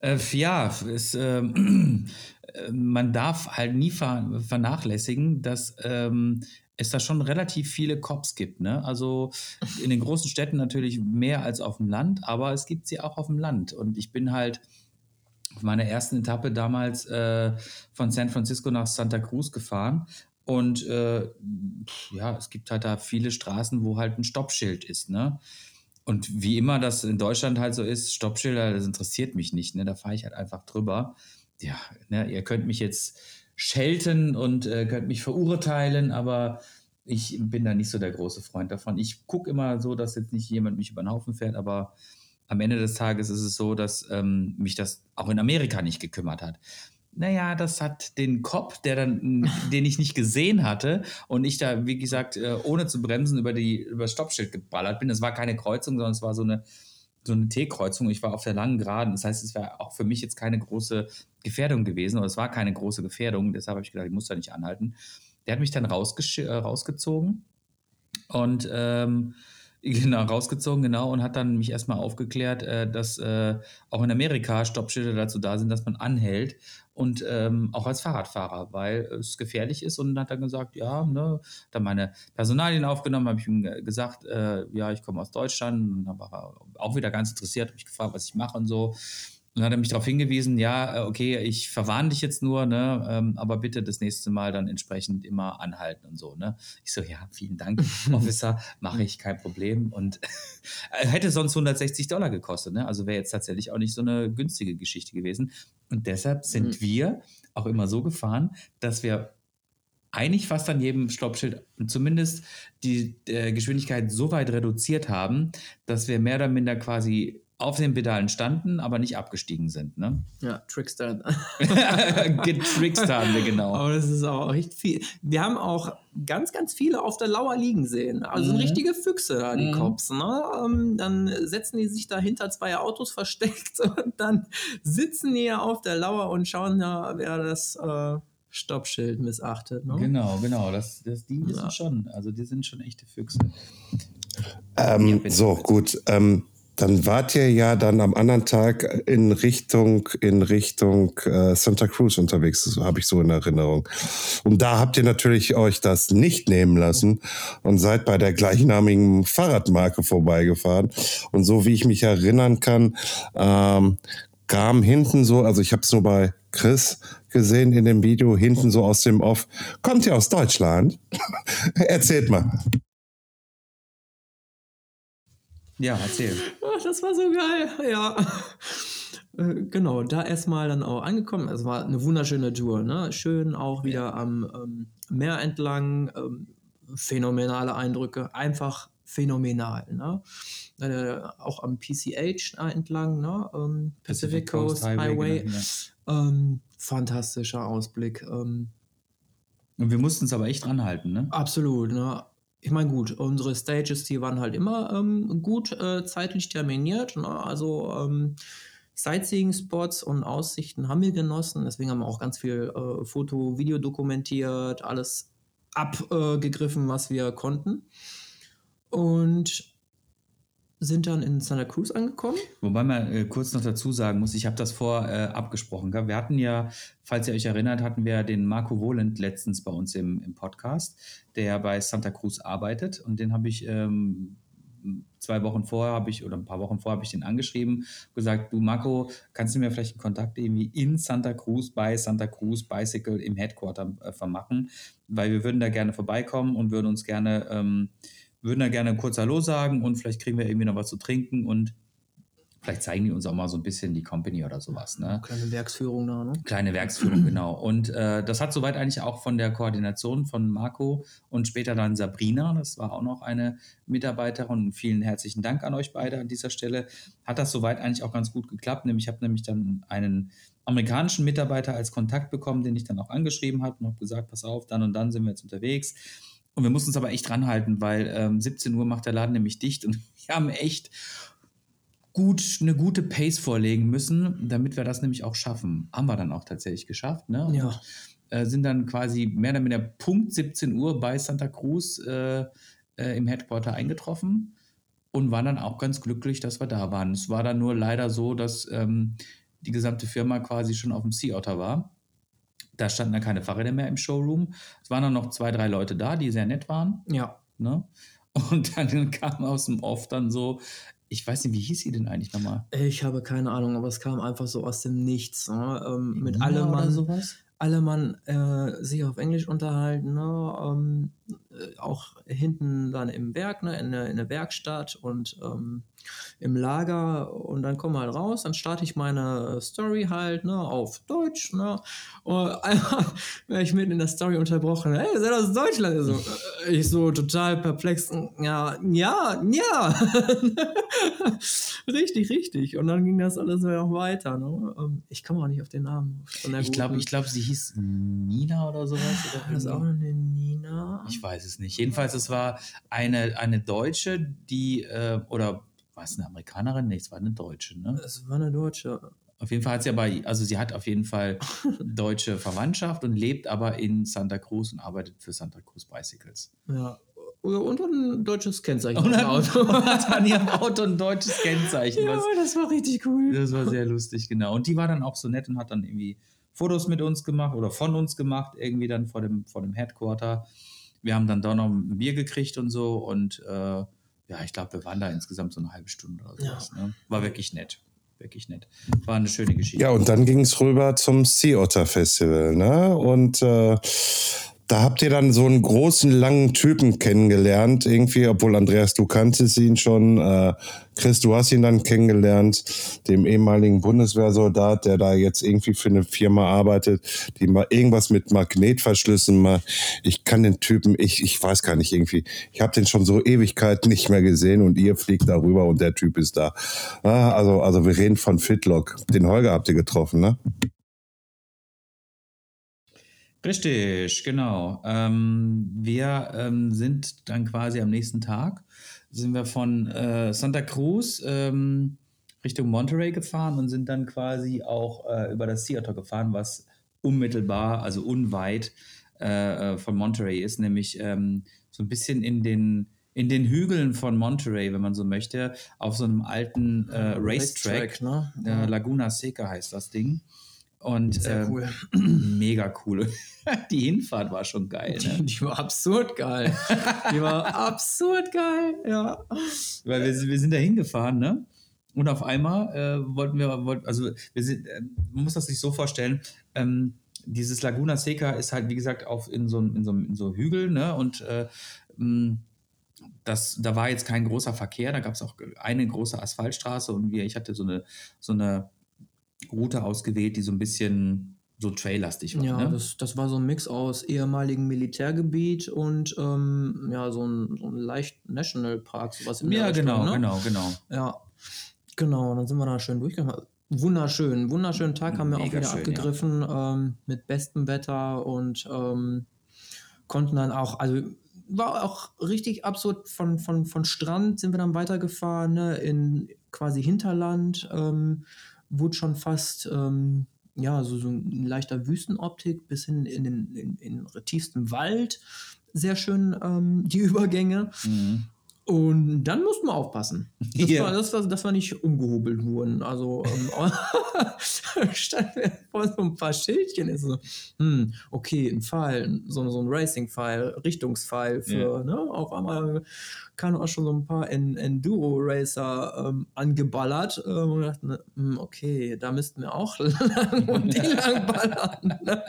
Äh, ja, es, ähm, äh, man darf halt nie ver vernachlässigen, dass ähm, es da schon relativ viele Cops gibt. Ne? Also in den großen Städten natürlich mehr als auf dem Land, aber es gibt sie auch auf dem Land. Und ich bin halt auf meiner ersten Etappe damals äh, von San Francisco nach Santa Cruz gefahren. Und äh, ja, es gibt halt da viele Straßen, wo halt ein Stoppschild ist. Ne? Und wie immer das in Deutschland halt so ist, Stoppschilder, das interessiert mich nicht. Ne? Da fahre ich halt einfach drüber. Ja, ne? ihr könnt mich jetzt schelten und äh, könnt mich verurteilen, aber ich bin da nicht so der große Freund davon. Ich gucke immer so, dass jetzt nicht jemand mich über den Haufen fährt, aber am Ende des Tages ist es so, dass ähm, mich das auch in Amerika nicht gekümmert hat. Naja, das hat den Cop, der dann, den ich nicht gesehen hatte und ich da, wie gesagt, äh, ohne zu bremsen über die über das Stoppschild geballert bin. Es war keine Kreuzung, sondern es war so eine so eine T-Kreuzung. Ich war auf der langen Geraden. Das heißt, es wäre auch für mich jetzt keine große Gefährdung gewesen oder es war keine große Gefährdung. Deshalb habe ich gedacht, ich muss da nicht anhalten. Der hat mich dann rausgesch- äh, rausgezogen und ähm, genau rausgezogen genau und hat dann mich erstmal aufgeklärt, äh, dass äh, auch in Amerika Stoppschilder dazu da sind, dass man anhält und ähm, auch als Fahrradfahrer, weil es gefährlich ist und hat dann gesagt, ja, ne, dann meine Personalien aufgenommen, habe ich ihm ge- gesagt, äh, ja, ich komme aus Deutschland und dann war er auch wieder ganz interessiert, habe mich gefragt, was ich mache und so. Und dann hat er mich darauf hingewiesen, ja, äh, okay, ich verwarne dich jetzt nur, ne, ähm, aber bitte das nächste Mal dann entsprechend immer anhalten und so, ne. Ich so, ja, vielen Dank, Officer, mache ich, kein Problem. Und hätte sonst 160 Dollar gekostet, ne? Also wäre jetzt tatsächlich auch nicht so eine günstige Geschichte gewesen. Und deshalb sind
Mhm.
wir auch immer so gefahren, dass wir eigentlich fast an jedem Stoppschild zumindest die äh, Geschwindigkeit so weit reduziert haben, dass wir mehr oder minder quasi auf den Pedalen standen, aber nicht abgestiegen sind. Ne?
Ja, Trickster.
Getrickst haben wir genau.
Aber das ist auch echt viel. Wir haben auch ganz, ganz viele auf der Lauer liegen sehen. Also
Mhm.
richtige Füchse da, die
Mhm.
Cops. Ne? Ähm, dann setzen die sich da hinter zwei Autos versteckt und dann sitzen die ja auf der Lauer und schauen ja, wer das, äh, Stoppschild missachtet. Ne?
Genau, genau. Das, das, die wissen
Ja.
schon. Also die sind schon echte Füchse.
Ähm,
bitte.
so, gut. Ähm, dann wart ihr ja dann am anderen Tag in Richtung, in Richtung äh, Santa Cruz unterwegs, das habe ich so in Erinnerung. Und da habt ihr natürlich euch das nicht nehmen lassen und seid bei der gleichnamigen Fahrradmarke vorbeigefahren. Und so wie ich mich erinnern kann, ähm, kam hinten so, also ich habe es nur bei Chris gesehen in dem Video, hinten so aus dem Off, kommt ihr aus Deutschland? Erzählt mal.
Ja, erzähl.
Ach, das war so geil, ja. Äh, Genau, da erstmal dann auch angekommen. Es war eine wunderschöne Tour, ne? Schön auch wieder am ähm, Meer entlang. Ähm, phänomenale Eindrücke, einfach phänomenal, ne? Äh, auch am PCH entlang, ne? Ähm, Pacific, Coast, Highway.
genau, ja.
ähm, fantastischer Ausblick. Ähm,
Und wir mussten es aber echt ranhalten, ne?
Absolut, ne? Ich meine, gut, unsere Stages, die waren halt immer ähm, gut äh, zeitlich terminiert. Ne? Also ähm, Sightseeing-Spots und Aussichten haben wir genossen. Deswegen haben wir auch ganz viel äh, Foto, Video dokumentiert, alles abgegriffen, was wir konnten. Und sind dann in Santa Cruz angekommen.
Wobei man äh, kurz noch dazu sagen muss, ich habe das vor äh, abgesprochen. Gell? Wir hatten ja, falls ihr euch erinnert, hatten wir den Marco Wohlend letztens bei uns im, im Podcast, der bei Santa Cruz arbeitet. Und den habe ich ähm, zwei Wochen vorher, habe ich, oder ein paar Wochen vorher, habe ich den angeschrieben, gesagt, du Marco, kannst du mir vielleicht einen Kontakt irgendwie in Santa Cruz, bei Santa Cruz Bicycle im Headquarter äh, vermachen, weil wir würden da gerne vorbeikommen und würden uns gerne... Ähm, würden da gerne kurz Hallo sagen und vielleicht kriegen wir irgendwie noch was zu trinken und vielleicht zeigen die uns auch mal so ein bisschen die Company oder sowas. Ne?
Kleine Werksführung da, ne?
Kleine Werksführung, genau. Und äh, das hat soweit eigentlich auch von der Koordination von Marco und später dann Sabrina, das war auch noch eine Mitarbeiterin. Vielen herzlichen Dank an euch beide an dieser Stelle. Hat das soweit eigentlich auch ganz gut geklappt. Nämlich, ich habe nämlich dann einen amerikanischen Mitarbeiter als Kontakt bekommen, den ich dann auch angeschrieben habe und habe gesagt, pass auf, dann und dann sind wir jetzt unterwegs. Und wir mussten uns aber echt ranhalten, weil ähm, 17 Uhr macht der Laden nämlich dicht und wir haben echt gut eine gute Pace vorlegen müssen, damit wir das nämlich auch schaffen. Haben wir dann auch tatsächlich geschafft, ne?
Ja.
Und, äh, sind dann quasi mehr oder weniger Punkt 17 Uhr bei Santa Cruz äh, äh, im Headquarter eingetroffen und waren dann auch ganz glücklich, dass wir da waren. Es war dann nur leider so, dass ähm, die gesamte Firma quasi schon auf dem Sea Otter war. Da standen dann keine Fahrräder mehr im Showroom. Es waren dann noch zwei, drei Leute da, die sehr nett waren.
Ja.
Ne? Und dann kam aus dem Off dann so, ich weiß nicht, wie hieß sie denn eigentlich nochmal?
Ich habe keine Ahnung, aber es kam einfach so aus dem Nichts. Ne? Ähm, mit
Nina
allem Mann,
sowas?
alle Mann äh, sich auf Englisch unterhalten, ne? ähm, äh, auch hinten dann im Werk, ne? in, der, in der Werkstatt und ähm, im Lager und dann kommen wir halt raus, dann starte ich meine Story halt ne? auf Deutsch ne? und einmal werde ich mitten in der Story unterbrochen, hey, ihr seid aus Deutschland? Ich so, äh, ich so total perplex, ja, ja, ja, richtig, richtig und dann ging das alles auch weiter, ne? Ähm, ich komme auch nicht auf den Namen
Ich glaube, ich glaube, sie hieß Nina oder sowas. Oder
das auch
irgendwie.
eine Nina?
Ich weiß es nicht. Jedenfalls, es war eine, eine Deutsche, die, äh, oder war es eine Amerikanerin? Nee, es war eine Deutsche, ne?
Es war eine Deutsche.
Auf jeden Fall hat sie aber, also sie hat auf jeden Fall deutsche Verwandtschaft und lebt aber in Santa Cruz und arbeitet für Santa Cruz Bicycles.
Ja. Und ein deutsches Kennzeichen
Und hat,
Auto.
und hat an ihrem Auto ein deutsches Kennzeichen.
ja, das war richtig cool.
das war sehr lustig, genau. Und die war dann auch so nett und hat dann irgendwie Fotos mit uns gemacht oder von uns gemacht, irgendwie dann vor dem, vor dem Headquarter. Wir haben dann da noch ein Bier gekriegt und so und äh, ja, ich glaube, wir waren da insgesamt so eine halbe Stunde oder sowas. Ne? War wirklich nett. Wirklich nett. War eine schöne Geschichte.
Ja, und dann ging es rüber zum Sea Otter Festival, ne? Und äh, da habt ihr dann so einen großen, langen Typen kennengelernt, irgendwie, obwohl Andreas, du kanntest ihn schon. Äh, Chris, du hast ihn dann kennengelernt, dem ehemaligen Bundeswehrsoldat, der da jetzt irgendwie für eine Firma arbeitet, die mal irgendwas mit Magnetverschlüssen macht. Ich kann den Typen, ich, ich weiß gar nicht irgendwie, ich habe den schon so Ewigkeit nicht mehr gesehen und ihr fliegt darüber und der Typ ist da. Ah, also, also wir reden von Fitlock. Den Holger habt ihr getroffen, ne?
Richtig, genau. Ähm, wir ähm, sind dann quasi am nächsten Tag, sind wir von äh, Santa Cruz ähm, Richtung Monterey gefahren und sind dann quasi auch äh, über das Sea Otter gefahren, was unmittelbar, also unweit äh, von Monterey ist, nämlich ähm, so ein bisschen in den, in den Hügeln von Monterey, wenn man so möchte, auf so einem alten äh, Racetrack.
Racetrack, ne?
Äh, Laguna Seca heißt das Ding. Und
Sehr
ähm,
cool.
mega cool. Die Hinfahrt war schon geil. Ne?
Die, die war absurd geil. Die war absurd geil, ja.
Weil wir, sind- wir sind da hingefahren, ne? Und auf einmal äh, wollten wir, wollten, also wir sind, äh, man muss das sich so vorstellen, ähm, dieses Laguna Seca ist halt, wie gesagt, auf in so, in so, in so Hügel, ne? Und äh, das, da war jetzt kein großer Verkehr, da gab es auch eine große Asphaltstraße und wir, ich hatte so eine, so eine Route ausgewählt, die so ein bisschen so traillastig war.
Ja,
ne?
das, das war so ein Mix aus ehemaligen Militärgebiet und ähm, ja, so ein, so ein leicht Nationalpark, sowas in der
ja,
Richtung,
genau,
ne?
genau, genau.
Ja, genau. Dann sind wir da schön durchgegangen. Wunderschön, wunderschönen Tag haben wir auch
Mega
wieder
schön,
abgegriffen ähm, mit bestem Wetter und ähm, konnten dann auch, also war auch richtig absurd von, von, von Strand sind wir dann weitergefahren, ne, in quasi Hinterland, ähm, wurde schon fast ähm, ja, so, so ein leichter Wüstenoptik bis hin in den in, in den tiefsten Wald. Sehr schön ähm, die Übergänge.
Mhm.
Und dann mussten wir aufpassen. Das,
Ja.
war, das, war, dass wir nicht umgehobelt wurden. Also ähm, standen wir vor so ein paar Schildchen. Ist so, hm, okay, ein Pfeil, so, so ein Racing-Pfeil, Richtungspfeil für, ne? Auf einmal kamen auch schon so ein paar En- Enduro-Racer ähm, angeballert. Ähm, und dachten, ne, hm, okay, da müssten wir auch lang und die lang ballern. Ne?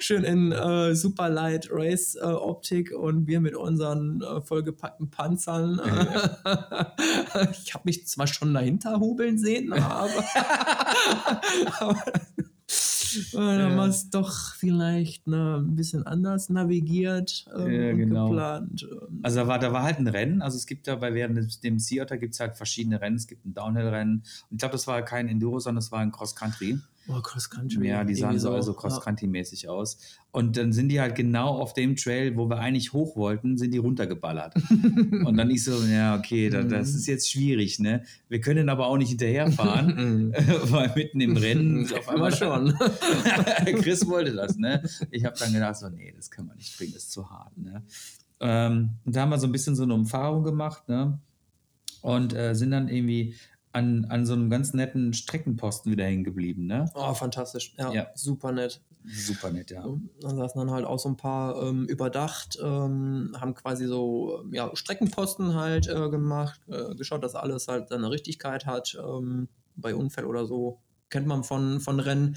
Schön in äh, Super Light Race äh, Optik und wir mit unseren äh, vollgepackten Panzern. Äh, ich habe mich zwar schon dahinter hobeln sehen, aber, aber dann wir es doch vielleicht ne, ein bisschen anders navigiert ähm,
Ja,
und
genau.
geplant. Ähm,
Also da war, da war halt ein Rennen. Also es gibt da bei während dem Sea Otter gibt es halt verschiedene Rennen. Es gibt ein Downhill-Rennen. Und ich glaube, das war kein Enduro, sondern es war ein Cross-Country.
Oh, Cross Country.
Ja, die sahen so also
ja.
Cross-Country-mäßig aus. Und dann sind die halt genau auf dem Trail, wo wir eigentlich hoch wollten, sind die runtergeballert. Und dann ich so, ja, okay, da, das
Mhm.
ist jetzt schwierig, ne? Wir können aber auch nicht hinterherfahren, weil mitten im Rennen auf einmal
schon.
Chris wollte das, ne? Ich habe dann gedacht, so, nee, das kann man nicht bringen, das ist zu hart, ne? Ähm, und da haben wir so ein bisschen so eine Umfahrung gemacht, ne? Und äh, sind dann irgendwie an, an so einem ganz netten Streckenposten wieder hängen geblieben, ne?
Oh, fantastisch. Ja,
Ja.
super nett.
Super nett, ja.
Da saßen dann halt auch so ein paar ähm, überdacht, ähm, haben quasi so ja, Streckenposten halt äh, gemacht, äh, geschaut, dass alles halt seine Richtigkeit hat. Ähm, bei Unfall oder so kennt man von, von Rennen.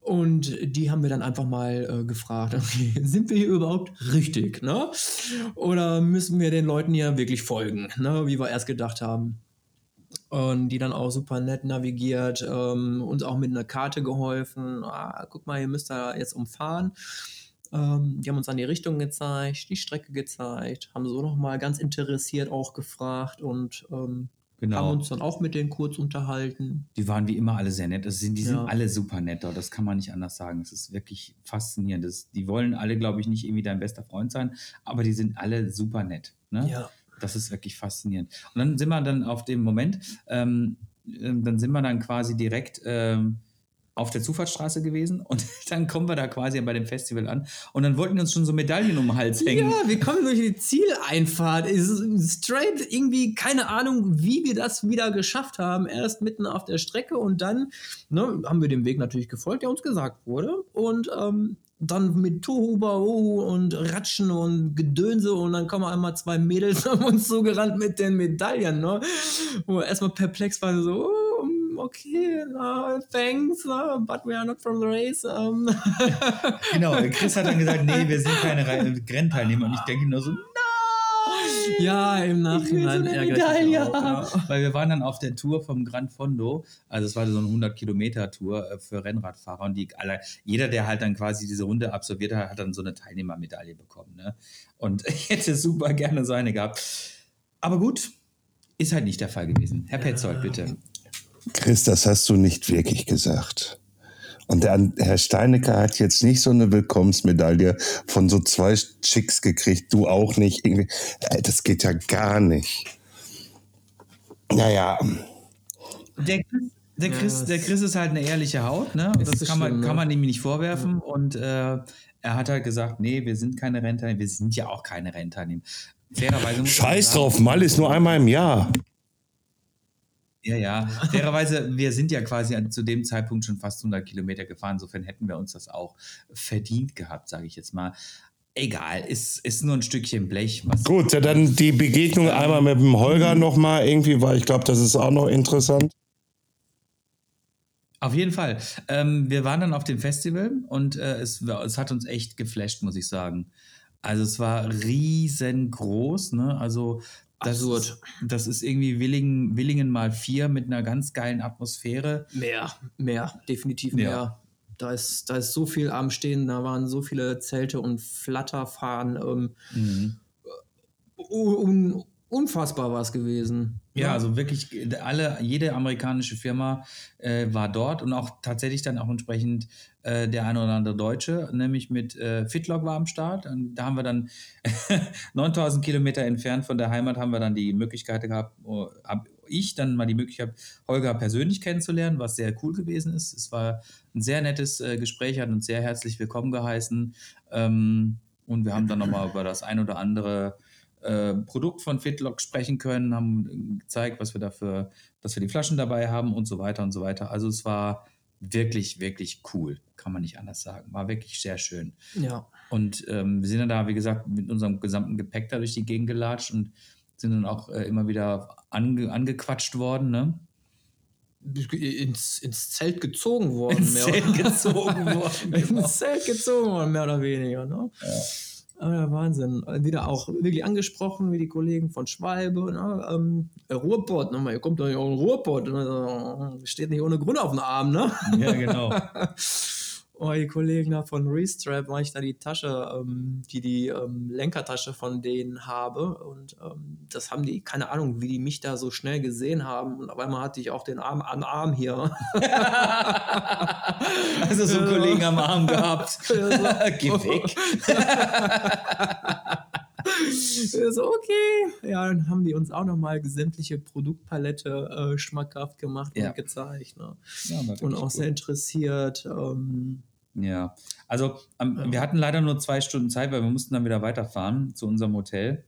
Und die haben wir dann einfach mal äh, gefragt, okay, sind wir hier überhaupt richtig, ne? Oder müssen wir den Leuten hier wirklich folgen, ne? Wie wir erst gedacht haben. Und die dann auch super nett navigiert, ähm, uns auch mit einer Karte geholfen. Ah, guck mal, ihr müsst da jetzt umfahren. Ähm, die haben uns dann die Richtung gezeigt, die Strecke gezeigt, haben so nochmal ganz interessiert auch gefragt und ähm, haben
Genau.
uns dann auch mit denen kurz unterhalten.
Die waren wie immer alle sehr nett. Also sind, die sind
Ja.
alle super nett dort. Das kann man nicht anders sagen. Es ist wirklich faszinierend. Das, die wollen alle, glaube ich, nicht irgendwie dein bester Freund sein, aber die sind alle super nett. Ne?
Ja.
Das ist wirklich faszinierend. Und dann sind wir dann auf dem Moment, ähm, ähm, dann sind wir dann quasi direkt ähm, auf der Zufahrtsstraße gewesen und dann kommen wir da quasi bei dem Festival an und dann wollten die uns schon so Medaillen um den Hals hängen.
Ja, wir kommen durch die Zieleinfahrt. Straight irgendwie, keine Ahnung, wie wir das wieder geschafft haben. Erst mitten auf der Strecke und dann ne, haben wir dem Weg natürlich gefolgt, der uns gesagt wurde. Und ähm, dann mit Tohu Baohu und Ratschen und Gedönse und dann kommen einmal zwei Mädels auf uns zugerannt mit den Medaillen, ne? Wo wir erstmal perplex waren, so, oh, okay, na, thanks, na, but we are not from the race. ähm.
Genau, Chris hat dann gesagt, nee, wir sind keine Re- Rennteilnehmer und ich denke nur so,
ja, im Nachhinein
so eine
ärgere ich mich
Medaille.
auch, ja.
Weil wir waren dann auf der Tour vom Gran Fondo, also es war so eine 100-Kilometer-Tour äh, für Rennradfahrer und die alle, jeder, der halt dann quasi diese Runde absolviert hat, hat dann so eine Teilnehmermedaille bekommen. Ne? Und ich hätte super gerne so eine gehabt. Aber gut, ist halt nicht der Fall gewesen. Herr Petzold, bitte.
Chris, das hast du nicht wirklich gesagt. Und der Herr Steinecker hat jetzt nicht so eine Willkommensmedaille von so zwei Chicks gekriegt, du auch nicht. Irgendwie. Äh, Das geht ja gar nicht. Naja,
Der Chris, Der Chris, der Chris ist halt eine ehrliche Haut, ne? Das
das
kann man,
schlimm, ne?
kann man ihm nicht vorwerfen. Und äh, er hat halt gesagt, nee, wir sind keine Rentner, wir sind ja auch keine Rentner. Fairerweise
Scheiß
sagen-
drauf, Mal ist nur einmal im Jahr.
Ja, ja. Fairerweise, wir sind ja quasi zu dem Zeitpunkt schon fast 100 Kilometer gefahren. Insofern hätten wir uns das auch verdient gehabt, sage ich jetzt mal. Egal, ist, ist nur ein Stückchen Blech.
Gut, ja, dann die Begegnung einmal mit dem Holger nochmal irgendwie, weil ich glaube, das ist auch noch interessant.
Auf jeden Fall. Ähm, wir waren dann auf dem Festival und äh, es, es hat uns echt geflasht, muss ich sagen. Also es war riesengroß, ne? Also das
Absurd.
Ist, das ist irgendwie Willingen, Willingen mal vier mit einer ganz geilen Atmosphäre.
Mehr, mehr, definitiv
Ja.
mehr. Da ist, da ist so viel am Stehen, da waren so viele Zelte und Flatterfahren. Ähm,
Mhm.
un, unfassbar war es gewesen.
Ja, also wirklich alle, jede amerikanische Firma äh, war dort und auch tatsächlich dann auch entsprechend äh, der eine oder andere Deutsche, nämlich mit äh, Fitlock war am Start. Und da haben wir dann 9000 Kilometer entfernt von der Heimat haben wir dann die Möglichkeit gehabt, oh, hab ich dann mal die Möglichkeit, Holger persönlich kennenzulernen, was sehr cool gewesen ist. Es war ein sehr nettes äh, Gespräch, hat uns sehr herzlich willkommen geheißen. Ähm, und wir haben dann nochmal über das ein oder andere äh, Produkt von Fitlock sprechen können, haben gezeigt, was wir dafür, dass wir die Flaschen dabei haben und so weiter und so weiter. Also es war wirklich, wirklich cool, kann man nicht anders sagen. War wirklich sehr schön.
Ja.
Und ähm, wir sind dann da, wie gesagt, mit unserem gesamten Gepäck da durch die Gegend gelatscht und sind dann auch äh, immer wieder ange angequatscht worden, ne?
Ins, ins Zelt gezogen worden.
Ins
mehr
Zelt
oder-
gezogen worden, genau.
ins Zelt gezogen worden, mehr oder weniger. Ne? Aber ja, Wahnsinn. Wieder auch wirklich angesprochen, wie die Kollegen von Schwalbe. Ne? Ähm, äh, Ruhrpott, ne? ihr kommt doch nicht ohne Ruhrpott. Ne? Steht nicht ohne Grund auf dem Arm, ne?
Ja, genau.
Oh, die Kollegen da von Restrap, weil ich da die Tasche, ähm, die die ähm, Lenkertasche von denen habe. Und ähm, das haben die, keine Ahnung, wie die mich da so schnell gesehen haben. Und auf einmal hatte ich auch den Arm am Arm hier.
Also so einen. Kollegen am Arm gehabt. Geh weg.
so, okay. Ja, dann haben die uns auch nochmal sämtliche Produktpalette äh, schmackhaft gemacht
Ja.
und gezeigt. Ne?
Ja,
Und auch
cool.
sehr interessiert. Ähm,
Ja, also ähm,
Ja.
wir hatten leider nur zwei Stunden Zeit, weil wir mussten dann wieder weiterfahren zu unserem Hotel.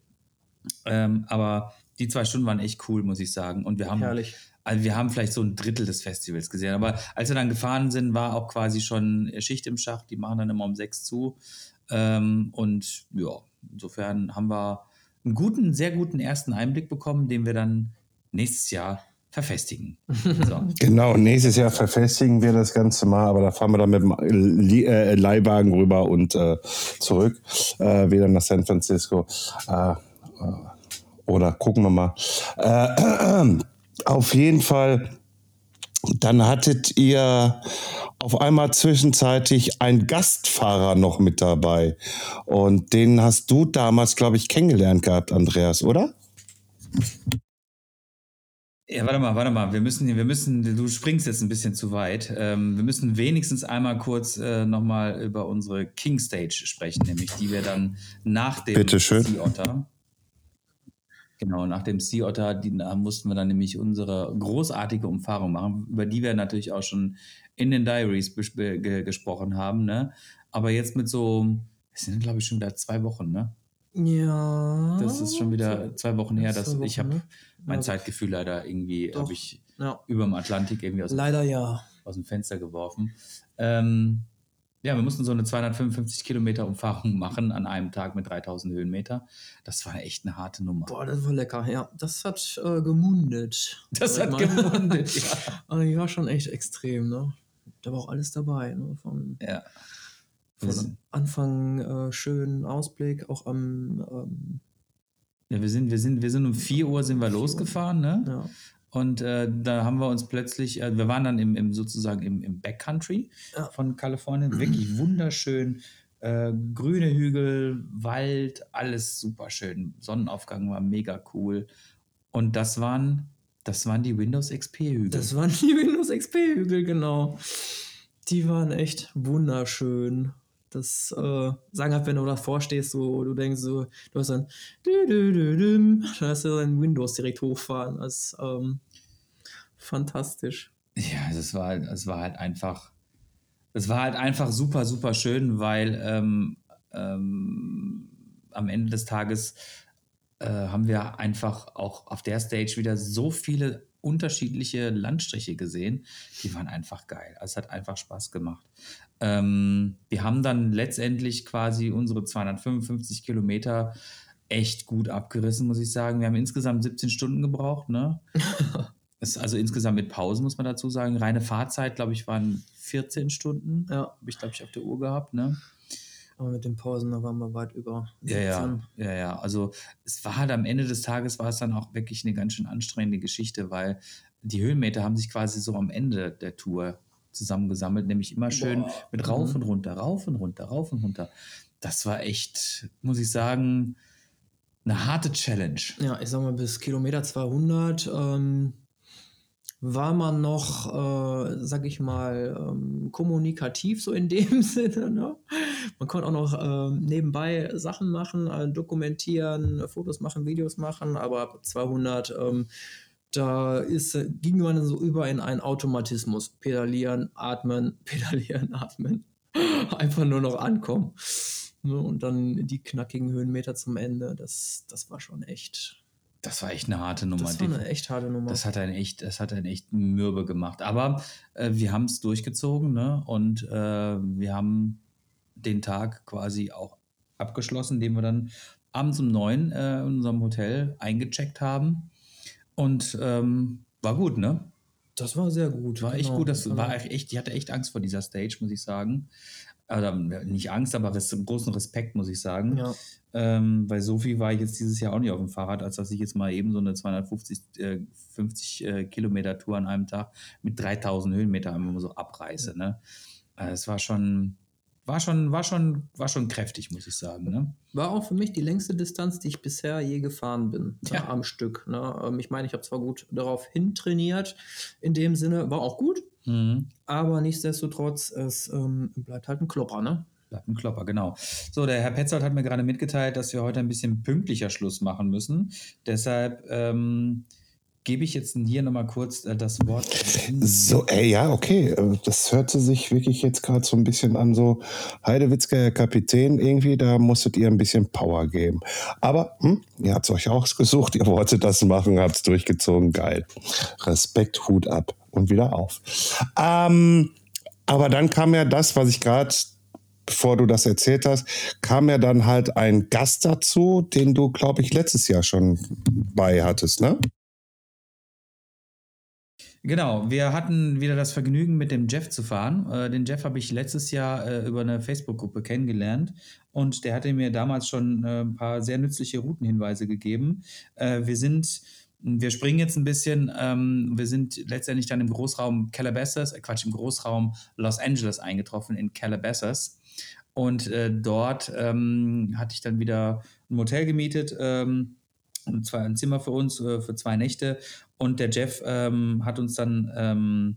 Ähm, aber die zwei Stunden waren echt cool, muss ich sagen. Und wir haben,
herrlich.
also wir haben vielleicht so ein Drittel des Festivals gesehen. Aber als wir dann gefahren sind, war auch quasi schon Schicht im Schacht. Die machen dann immer um sechs zu. Ähm, und ja, insofern haben wir einen guten, sehr guten ersten Einblick bekommen, den wir dann nächstes Jahr verfestigen. So.
Genau, nächstes Jahr verfestigen wir das Ganze mal, aber da fahren wir dann mit dem äh, Leihwagen rüber und äh, zurück, äh, wieder nach San Francisco. Äh, äh, oder gucken wir mal. Äh, auf jeden Fall, dann hattet ihr auf einmal zwischenzeitlich einen Gastfahrer noch mit dabei. Und den hast du damals, glaube ich, kennengelernt gehabt, Andreas, oder?
Ja, warte mal, warte mal. Wir müssen, wir müssen, du springst jetzt ein bisschen zu weit. Ähm, wir müssen wenigstens einmal kurz äh, nochmal über unsere King Stage sprechen, nämlich die wir dann nach dem
Bitteschön.
Sea Otter. Genau, nach dem Sea Otter, die, da mussten wir dann nämlich unsere großartige Umfahrung machen, über die wir natürlich auch schon in den Diaries gesprochen haben, ne? Aber jetzt mit so, es sind glaube ich schon wieder zwei Wochen, ne?
Ja.
Das ist schon wieder zwei Wochen her, dass
Zwei
ich
Wochen,
habe
ne?
mein
Ja,
Zeitgefühl leider irgendwie, habe ich
Ja.
über dem Atlantik irgendwie aus,
Leider ja.
aus dem Fenster geworfen. Ähm, ja, wir mussten so eine 255 Kilometer Umfahrung machen an einem Tag mit 3000 Höhenmeter. Das war echt eine harte Nummer.
Boah, das war lecker. Ja, das hat äh, gemundet.
das hat
mal.
gemundet, ja.
Aber die war schon echt extrem, ne? Da war auch alles dabei, ne? Von,
ja.
Von
sind,
Anfang äh, schönen Ausblick, auch am ähm,
ja, wir sind, wir sind, wir sind um 4 Uhr sind wir losgefahren, ne?
ja.
Und äh, da haben wir uns plötzlich, äh, wir waren dann im, im sozusagen im, im Backcountry
Ja.
von Kalifornien, wirklich wunderschön. Äh, grüne Hügel, Wald, alles super schön. Sonnenaufgang war mega cool. Und das waren, das waren die Windows XP-Hügel.
Das waren die Windows XP-Hügel, genau. Die waren echt wunderschön. Das äh, sagen halt, wenn du davor stehst, so, du denkst so, du hast dann, dü, dü, dü, düm, da hast du dann Windows direkt hochfahren. Das ähm, fantastisch.
Ja, es war, es war halt einfach, es war halt einfach super, super schön, weil ähm, ähm, am Ende des Tages äh, haben wir einfach auch auf der Stage wieder so viele unterschiedliche Landstriche gesehen. Die waren einfach geil. Also es hat einfach Spaß gemacht. Ähm, wir haben dann letztendlich quasi unsere 255 Kilometer echt gut abgerissen, muss ich sagen. Wir haben insgesamt 17 Stunden gebraucht. Ne? also insgesamt mit Pausen, muss man dazu sagen. Reine Fahrzeit, glaube ich, waren 14 Stunden. Ja. Habe ich, glaube ich, auf der Uhr gehabt. Ne?
Aber mit den Pausen, da waren wir weit über.
17. Ja, ja, ja, ja. Also es war halt am Ende des Tages war es dann auch wirklich eine ganz schön anstrengende Geschichte, weil die Höhenmeter haben sich quasi so am Ende der Tour zusammengesammelt, nämlich immer schön Boah. mit rauf mhm. und runter, rauf und runter, rauf und runter. Das war echt, muss ich sagen, eine harte Challenge.
Ja, ich sag mal, bis Kilometer 200 ähm, war man noch, äh, sag ich mal, ähm, kommunikativ so in dem Sinne. Ne? Man konnte auch noch äh, nebenbei Sachen machen, äh, dokumentieren, Fotos machen, Videos machen, aber ab 200 ähm, da ist, ging man so über in einen Automatismus. Pedalieren, atmen, pedalieren, atmen. Einfach nur noch ankommen. Ne, und dann die knackigen Höhenmeter zum Ende. Das, das war schon echt.
Das war echt eine harte Nummer.
Das war eine echt harte Nummer.
Das hat einen echt, das hat einen echt mürbe gemacht. Aber äh, wir haben es durchgezogen, ne? Und äh, wir haben den Tag quasi auch abgeschlossen, indem wir dann abends um neun äh, in unserem Hotel eingecheckt haben. Und ähm, war gut, ne?
Das war sehr gut.
War echt genau. gut. Das genau. war echt, ich hatte echt Angst vor dieser Stage, muss ich sagen. Oder nicht Angst, aber res großen Respekt, muss ich sagen. Ja. Ähm, weil so viel war ich jetzt dieses Jahr auch nicht auf dem Fahrrad, als dass ich jetzt mal eben so eine 250 äh, 50, äh, Kilometer Tour an einem Tag mit 3000 Höhenmeter immer so abreiße. Ne? Also es war schon, war schon, war schon, war schon kräftig, muss ich sagen. Ne?
War auch für mich die längste Distanz, die ich bisher je gefahren bin ne, ja. am Stück. Ne? Ähm, ich meine, ich habe zwar gut darauf hintrainiert, in dem Sinne, war auch gut, mhm. aber nichtsdestotrotz, es ähm, bleibt halt ein Klopper, ne?
Bleibt ein Klopper, genau. So, der Herr Petzold hat mir gerade mitgeteilt, dass wir heute ein bisschen pünktlicher Schluss machen müssen. Deshalb ähm, gebe ich jetzt hier nochmal kurz äh, das Wort.
So, ey, ja, okay. Äh, das hörte sich wirklich jetzt gerade so ein bisschen an, so Heidewitzka, Herr Kapitän, irgendwie, da musstet ihr ein bisschen Power geben. Aber hm, ihr habt es euch auch gesucht, ihr wolltet das machen, habt es durchgezogen, geil. Respekt, Hut ab und wieder auf. Ähm, aber dann kam ja das, was ich gerade bevor du das erzählt hast, kam ja dann halt ein Gast dazu, den du, glaube ich, letztes Jahr schon bei hattest, ne?
Genau, wir hatten wieder das Vergnügen, mit dem Jeff zu fahren. Äh, den Jeff habe ich letztes Jahr äh, über eine Facebook-Gruppe kennengelernt und der hatte mir damals schon äh, ein paar sehr nützliche Routenhinweise gegeben. Äh, wir sind, wir springen jetzt ein bisschen, ähm, wir sind letztendlich dann im Großraum Calabasas, äh, Quatsch, im Großraum Los Angeles eingetroffen, in Calabasas. Und äh, dort ähm, hatte ich dann wieder ein Motel gemietet. Ähm, und ein Zimmer für uns äh, für zwei Nächte. Und der Jeff ähm, hat uns dann ähm,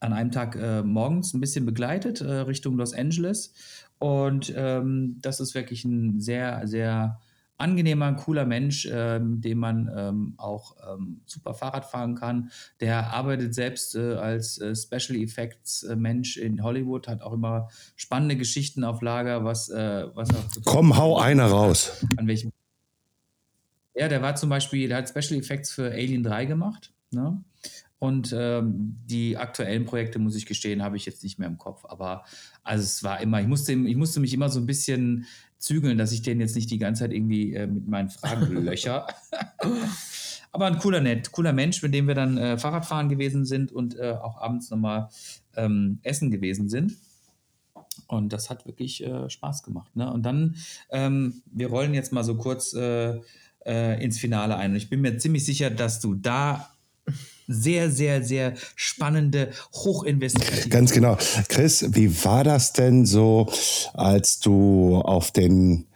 an einem Tag äh, morgens ein bisschen begleitet äh, Richtung Los Angeles. Und ähm, das ist wirklich ein sehr, sehr angenehmer, cooler Mensch, äh, mit dem man ähm, auch ähm, super Fahrrad fahren kann. Der arbeitet selbst äh, als äh, Special Effects äh, Mensch in Hollywood, hat auch immer spannende Geschichten auf Lager, was, äh, was
Komm, hau einer raus.
An welchem ja, der war zum Beispiel, der hat Special Effects für Alien 3 gemacht. Ne? Und ähm, die aktuellen Projekte, muss ich gestehen, habe ich jetzt nicht mehr im Kopf. Aber also es war immer, ich musste, ich musste mich immer so ein bisschen zügeln, dass ich den jetzt nicht die ganze Zeit irgendwie äh, mit meinen Fragen löcher. Aber ein cooler, nett, cooler Mensch, mit dem wir dann äh, Fahrradfahren gewesen sind und äh, auch abends nochmal ähm, essen gewesen sind. Und das hat wirklich äh, Spaß gemacht. Ne? Und dann, ähm, wir rollen jetzt mal so kurz äh, äh, ins Finale ein. Und ich bin mir ziemlich sicher, dass du da sehr, sehr, sehr spannende, hochinvestigative.
Ganz genau. Chris, wie war das denn so, als du auf den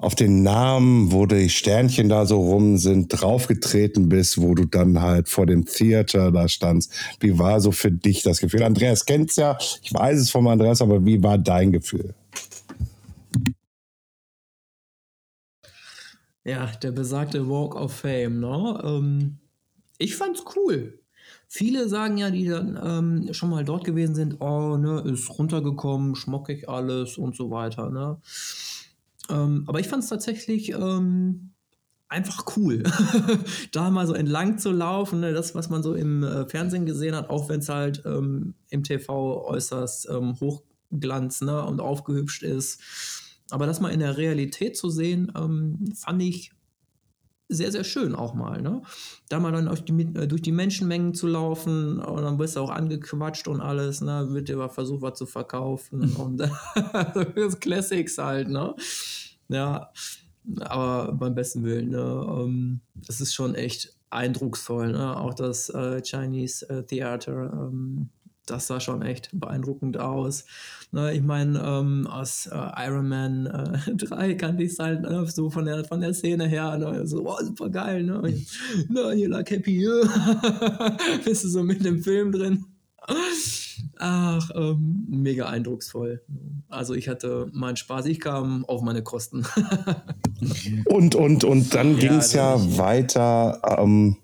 auf den Namen, wo die Sternchen da so rum sind, draufgetreten bist, wo du dann halt vor dem Theater da standst. Wie war so für dich das Gefühl? Andreas kennt's ja, ich weiß es vom Andreas, aber wie war dein Gefühl?
Ja, der besagte Walk of Fame, ne? Ähm, ich fand's cool. viele sagen ja, die dann ähm, schon mal dort gewesen sind, oh, ne, ist runtergekommen, schmockig alles und so weiter, ne. Ähm, aber ich fand es tatsächlich ähm, einfach cool, da mal so entlang zu laufen, ne? das, was man so im äh, Fernsehen gesehen hat, auch wenn es halt ähm, im TV äußerst ähm, Hochglanz ne? und aufgehübscht ist. Aber das mal in der Realität zu sehen, ähm, fand ich sehr, sehr schön auch mal. Ne? Da mal dann durch die, äh, durch die Menschenmengen zu laufen und dann wirst du auch angequatscht und alles, ne? wird dir versucht, was zu verkaufen und das Classics halt, ne? Ja, aber beim besten Willen, ne? Ähm, es ist schon echt eindrucksvoll, ne? Auch das äh, Chinese äh, Theater, ähm, das sah schon echt beeindruckend aus. Ne, ich meine, ähm, aus äh, Iron Man äh, 3 kannte ich es halt ne, so von der, von der Szene her, ne, so, oh, super geil, ne? Na, hier lag Happy, bist du so mit dem Film drin. Ach, ähm, mega eindrucksvoll. Also ich hatte meinen Spaß, ich kam auf meine Kosten.
und, und, und dann ging es ja, ja weiter. Ähm,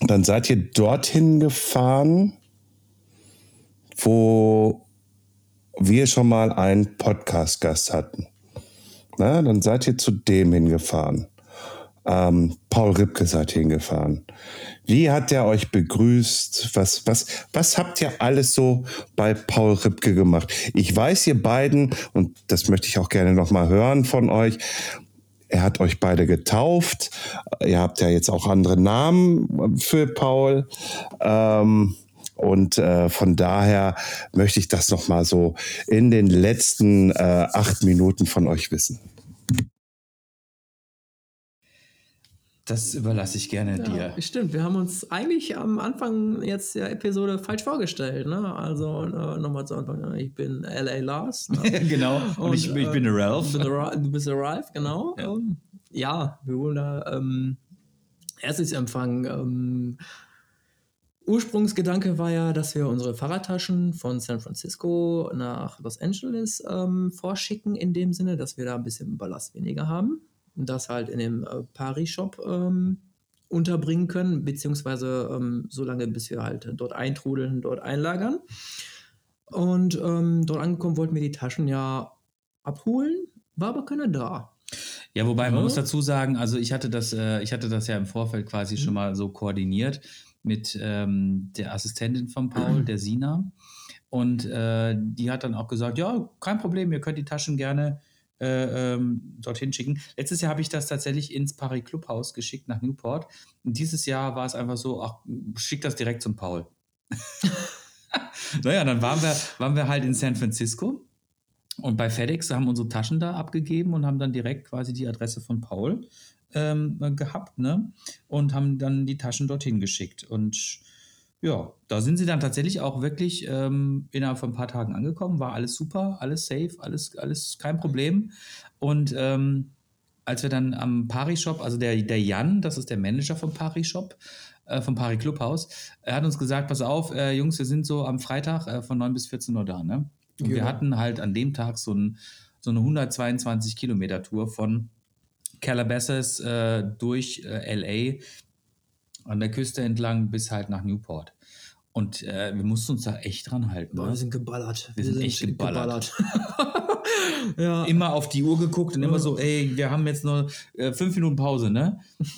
dann seid ihr dorthin gefahren wo wir schon mal einen Podcast-Gast hatten. Na, dann seid ihr zu dem hingefahren. Ähm, Paul Ripke seid ihr hingefahren. Wie hat der euch begrüßt? Was, was, was habt ihr alles so bei Paul Ripke gemacht? Ich weiß, ihr beiden, und das möchte ich auch gerne nochmal hören von euch, er hat euch beide getauft. Ihr habt ja jetzt auch andere Namen für Paul. Ähm, und äh, von daher möchte ich das nochmal so in den letzten äh, acht Minuten von euch wissen.
Das überlasse ich gerne ja, dir.
Stimmt, wir haben uns eigentlich am Anfang jetzt der Episode falsch vorgestellt. Ne? Also äh, nochmal zu Anfang, ne? ich bin L.A. Lars.
Ne? genau, und, und ich, ich, bin der Ralph.
du bist der Ralph, genau. Ja, ähm, ja wir wurden da ähm, erstes Empfang. Ähm, Ursprungsgedanke war ja, dass wir unsere Fahrradtaschen von San Francisco nach Los Angeles ähm, vorschicken, in dem Sinne, dass wir da ein bisschen Ballast weniger haben und das halt in dem äh, Paris-Shop ähm, unterbringen können, beziehungsweise ähm, so lange, bis wir halt dort eintrudeln, dort einlagern. Und ähm, dort angekommen wollten wir die Taschen ja abholen, war aber keiner da.
Ja, wobei man muss dazu sagen, also ich hatte das, äh, ich hatte das ja im Vorfeld quasi mhm. schon mal so koordiniert mit ähm, der Assistentin von Paul, der Sina. Und äh, die hat dann auch gesagt, ja, kein Problem, ihr könnt die Taschen gerne äh, ähm, dorthin schicken. Letztes Jahr habe ich das tatsächlich ins Paris Clubhaus geschickt nach Newport. Und dieses Jahr war es einfach so, ach, schick das direkt zum Paul. naja, dann waren wir, waren wir halt in San Francisco und bei FedEx haben unsere Taschen da abgegeben und haben dann direkt quasi die Adresse von Paul ähm, gehabt, ne? Und haben dann die Taschen dorthin geschickt. Und ja, da sind sie dann tatsächlich auch wirklich ähm, innerhalb von ein paar Tagen angekommen. War alles super, alles safe, alles, alles kein Problem. Und ähm, als wir dann am Pari-Shop, also der, der Jan, das ist der Manager vom Pari-Shop, äh, vom Pari Clubhaus, er hat uns gesagt, pass auf, äh, Jungs, wir sind so am Freitag äh, von 9 bis 14 Uhr da, ne? Und ja. wir hatten halt an dem Tag so, ein, so eine 122 Kilometer Tour von Calabasas äh, durch äh, LA an der Küste entlang bis halt nach Newport. Und äh, wir mussten uns da echt dran halten.
Boah, ne? wir sind geballert.
Wir, wir sind, sind, echt geballert. geballert. ja. Immer auf die Uhr geguckt und immer so, ey, wir haben jetzt nur äh, fünf Minuten Pause, ne? und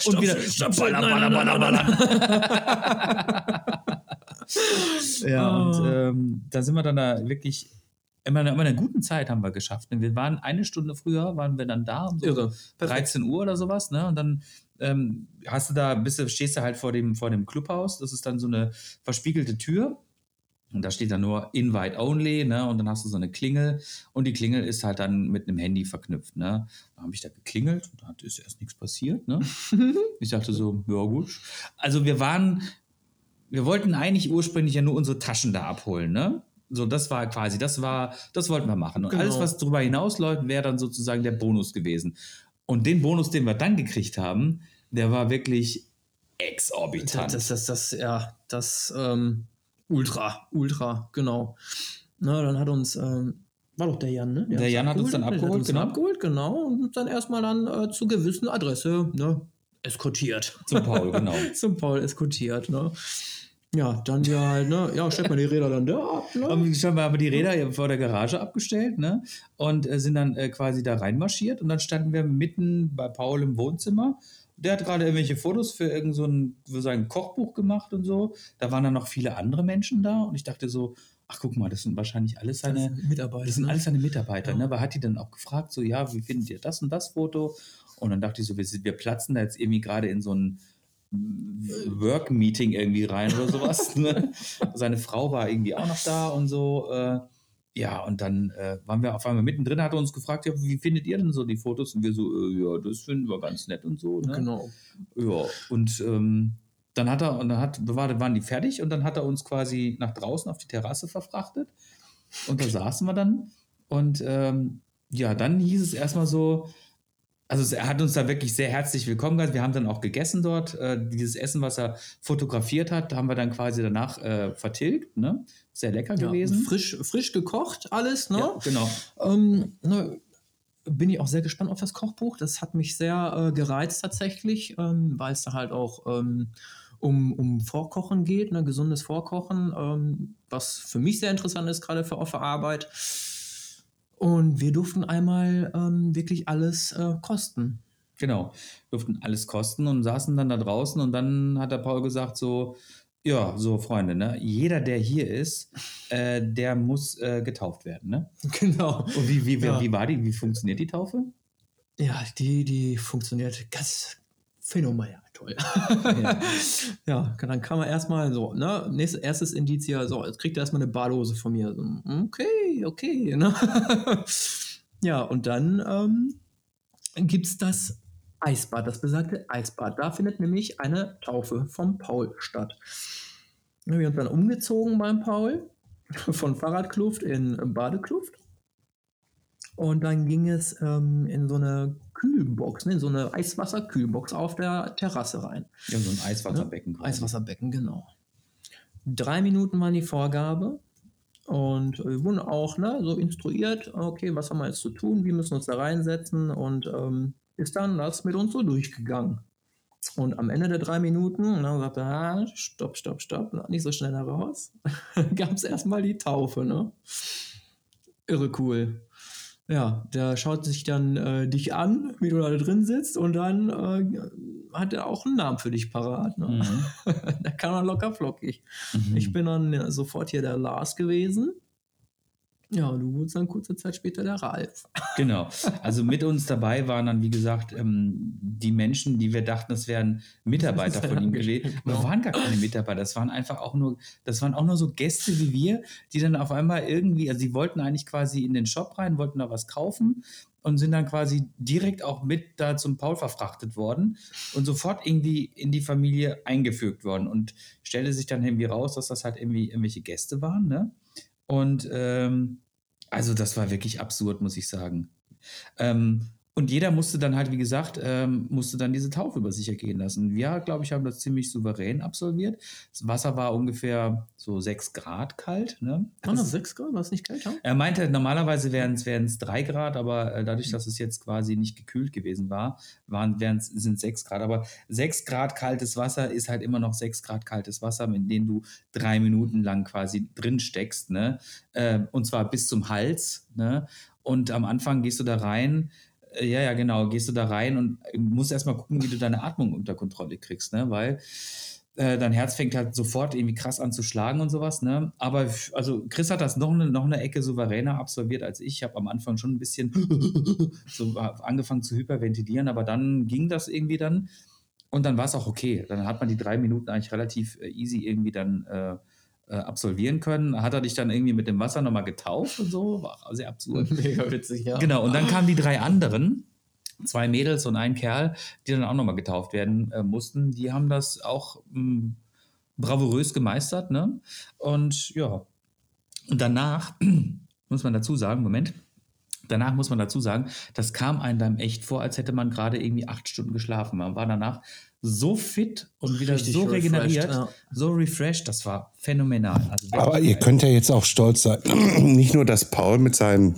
stopp, wieder stopp, baller, baller, baller, baller. ja, oh. und ähm, da sind wir dann da wirklich immer, immer eine guten Zeit haben wir geschafft. Wir waren eine Stunde früher, waren wir dann da um so Irre. 13 Uhr oder sowas, ne? Und dann ähm, hast du da, bist du, stehst du halt vor dem, vor dem Clubhaus. Das ist dann so eine verspiegelte Tür. Und da steht dann nur Invite Only, ne? Und dann hast du so eine Klingel. Und die Klingel ist halt dann mit einem Handy verknüpft, ne? Da habe ich da geklingelt und da ist erst nichts passiert, ne? ich dachte so, ja gut. Also wir waren, wir wollten eigentlich ursprünglich ja nur unsere Taschen da abholen, ne? So, das war quasi, das war, das wollten wir machen. Und genau. alles, was darüber hinausläuft, wäre dann sozusagen der Bonus gewesen. Und den Bonus, den wir dann gekriegt haben, der war wirklich exorbitant.
Das, das, das, ja, das ähm, Ultra, Ultra, genau. Na, dann hat uns, ähm, war doch der Jan, ne?
Der, der Jan hat uns dann abgeholt,
uns genau. abgeholt, genau. Und dann erstmal dann äh, zu gewissen Adresse, ne? eskortiert.
Zum Paul, genau.
Zum Paul eskortiert, ne? Ja, dann ja halt, ne? Ja, stellt man die Räder dann da ab, ne?
Haben wir aber die Räder vor der Garage abgestellt, ne? Und äh, sind dann äh, quasi da reinmarschiert und dann standen wir mitten bei Paul im Wohnzimmer. Der hat gerade irgendwelche Fotos für irgend so ein, für sein Kochbuch gemacht und so. Da waren dann noch viele andere Menschen da und ich dachte so, ach guck mal, das sind wahrscheinlich alles seine
Mitarbeiter.
Das sind
ne?
alles seine Mitarbeiter,
Ja.
ne? Aber hat die dann auch gefragt, so, ja, wie findet ihr das und das Foto? Und dann dachte ich so, wir, wir platzen da jetzt irgendwie gerade in so ein Work-Meeting irgendwie rein oder sowas. ne? Seine Frau war irgendwie auch noch da und so. Äh, ja, und dann äh, waren wir auf einmal mittendrin, hat er uns gefragt, ja, wie findet ihr denn so die Fotos? Und wir so, äh, ja, das finden wir ganz nett und so. Ne?
Genau.
Ja, und ähm, dann hat er, und dann hat, war, waren die fertig und dann hat er uns quasi nach draußen auf die Terrasse verfrachtet. Und da saßen wir dann. Und ähm, ja, dann hieß es erstmal so, also er hat uns da wirklich sehr herzlich willkommen geheißen. Wir haben dann auch gegessen dort. Äh, dieses Essen, was er fotografiert hat, haben wir dann quasi danach äh, vertilgt. Ne? Sehr lecker
Ja,
gewesen.
frisch, frisch gekocht alles, ne?
Ja, genau.
Ähm, ne, bin ich auch sehr gespannt auf das Kochbuch. Das hat mich sehr äh, gereizt tatsächlich, ähm, weil es da halt auch ähm, um, um Vorkochen geht, ne, gesundes Vorkochen, ähm, was für mich sehr interessant ist, gerade für offene Arbeit. Und wir durften einmal ähm, wirklich alles äh, kosten.
Genau, durften alles kosten und saßen dann da draußen und dann hat der Paul gesagt so, ja, so Freunde, ne, jeder, der hier ist, äh, der muss äh, getauft werden, ne?
Genau.
Und wie, wie, wie,
Ja.
wie war die, wie funktioniert die Taufe?
Ja, die, die funktioniert ganz phänomenal toll.
Ja.
ja, dann kann man erstmal so, ne, nächstes, erstes Indiz hier, so, jetzt kriegt er erstmal eine Badhose von mir. So, okay, okay, ne? ja, und dann ähm, gibt es das Eisbad, das besagte Eisbad. Da findet nämlich eine Taufe vom Paul statt. Wir haben dann umgezogen beim Paul von Fahrradkluft in Badekluft. Und dann ging es ähm, in so eine Kühlbox, ne, in so eine Eiswasserkühlbox auf der Terrasse rein.
Ja, so ein Eiswasserbecken. quasi.
Eiswasserbecken, genau. Drei Minuten waren die Vorgabe. Und wir wurden auch ne, so instruiert, okay, was haben wir jetzt zu tun, wie müssen wir uns da reinsetzen und ähm, ist dann das mit uns so durchgegangen. Und am Ende der drei Minuten, ne, sagte, ah, stopp, stopp, stopp, nicht so schnell da raus, gab es erstmal die Taufe, ne? Irre cool. Ja, der schaut sich dann äh, dich an, wie du da drin sitzt, und dann äh, hat er auch einen Namen für dich parat. Ne?
Mhm.
da kann er locker flockig.
Mhm.
Ich bin dann äh, sofort hier der Lars gewesen. Ja, und du wurdest dann kurze Zeit später der Ralf.
Genau. Also mit uns dabei waren dann, wie gesagt, ähm, die Menschen, die wir dachten, das wären Mitarbeiter von ihm gewesen. Aber
Genau.
waren gar keine Mitarbeiter. Das waren einfach auch nur, das waren auch nur so Gäste wie wir, die dann auf einmal irgendwie, also sie wollten eigentlich quasi in den Shop rein, wollten da was kaufen und sind dann quasi direkt auch mit da zum Paul verfrachtet worden und sofort irgendwie in die Familie eingefügt worden und stellte sich dann irgendwie raus, dass das halt irgendwie irgendwelche Gäste waren, ne? Und ähm, also das war wirklich absurd, muss ich sagen. Ähm, und jeder musste dann halt, wie gesagt, ähm, musste dann diese Taufe über sich ergehen lassen. Wir, glaube ich, haben das ziemlich souverän absolviert. Das Wasser war ungefähr so sechs Grad kalt. Ne?
War noch 6 Grad? War es nicht kälter?
Er meinte, normalerweise wären es drei Grad, aber äh, dadurch, dass es jetzt quasi nicht gekühlt gewesen war, waren, sind sechs Grad. Aber sechs Grad kaltes Wasser ist halt immer noch sechs Grad kaltes Wasser, in dem du drei Minuten lang quasi drin steckst. Ne? Äh, und zwar bis zum Hals. Ne? Und am Anfang gehst du da rein. Ja, ja, genau. Gehst du da rein und musst erstmal gucken, wie du deine Atmung unter Kontrolle kriegst, ne? Weil äh, dein Herz fängt halt sofort irgendwie krass an zu schlagen und sowas, ne? Aber also Chris hat das noch eine, noch eine Ecke souveräner absolviert als ich. Ich habe am Anfang schon ein bisschen so angefangen zu hyperventilieren, aber dann ging das irgendwie dann und dann war es auch okay. Dann hat man die drei Minuten eigentlich relativ äh, easy irgendwie dann äh, äh, absolvieren können. Hat er dich dann irgendwie mit dem Wasser nochmal getauft und so? War sehr absurd.
Mega witzig, ja.
Genau, und dann kamen die drei anderen, zwei Mädels und ein Kerl, die dann auch nochmal getauft werden äh, mussten. Die haben das auch mh, bravourös gemeistert, ne? Und ja, und danach muss man dazu sagen, Moment, danach muss man dazu sagen, das kam einem dann echt vor, als hätte man gerade irgendwie acht Stunden geschlafen. Man war danach so fit und wieder
Richtig
so
refreshed,
regeneriert,
ja.
so refreshed, das war phänomenal. Also
Aber ihr könnt ja jetzt auch stolz sein. Nicht nur, dass Paul mit seinem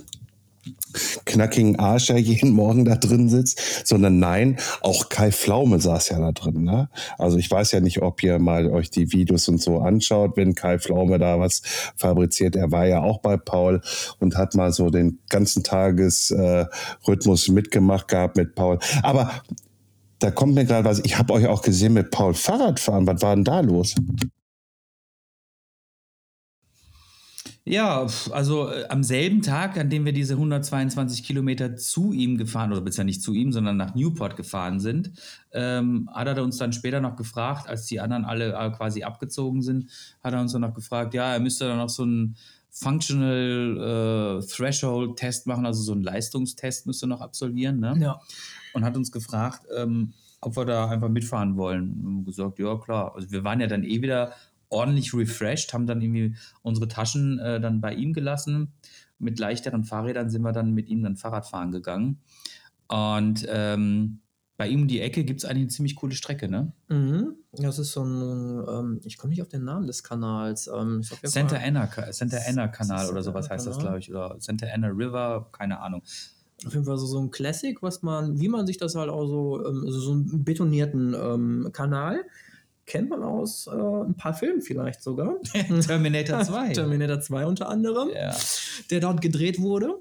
knackigen Arsch, der jeden Morgen da drin sitzt, sondern nein, auch Kai Pflaume saß ja da drin. Ne? Also ich weiß ja nicht, ob ihr mal euch die Videos und so anschaut, wenn Kai Pflaume da was fabriziert. Er war ja auch bei Paul und hat mal so den ganzen Tagesrhythmus äh, mitgemacht gehabt mit Paul. Aber da kommt mir gerade was, ich habe euch auch gesehen mit Paul Fahrrad fahren. Was war denn da los?
Ja, also äh, am selben Tag, an dem wir diese 122 Kilometer zu ihm gefahren, oder beziehungsweise nicht zu ihm, sondern nach Newport gefahren sind, ähm, hat er uns dann später noch gefragt, als die anderen alle äh, quasi abgezogen sind, hat er uns dann noch gefragt, ja, er müsste dann noch so einen Functional äh, Threshold Test machen, also so einen Leistungstest müsste noch absolvieren, ne?
Ja.
Und hat uns gefragt, ähm, ob wir da einfach mitfahren wollen. Und gesagt, ja klar. Also wir waren ja dann eh wieder ordentlich refreshed, haben dann irgendwie unsere Taschen äh, dann bei ihm gelassen. Mit leichteren Fahrrädern sind wir dann mit ihm dann Fahrrad fahren gegangen. Und ähm, bei ihm um die Ecke gibt es eigentlich eine ziemlich coole Strecke, ne?
Mhm. Das ist so ein, ähm, ich komme nicht auf den Namen des Kanals. Ähm,
Santa Anna, Santa Anna Kanal oder sowas heißt das, glaube ich. Oder Santa Anna River, keine Ahnung.
Auf jeden Fall so, so ein Classic, was man, wie man sich das halt auch so, ähm, so, so einen betonierten ähm, Kanal kennt man aus äh, ein paar Filmen vielleicht sogar.
Terminator 2.
Terminator 2 unter anderem,
Ja.
der dort gedreht wurde.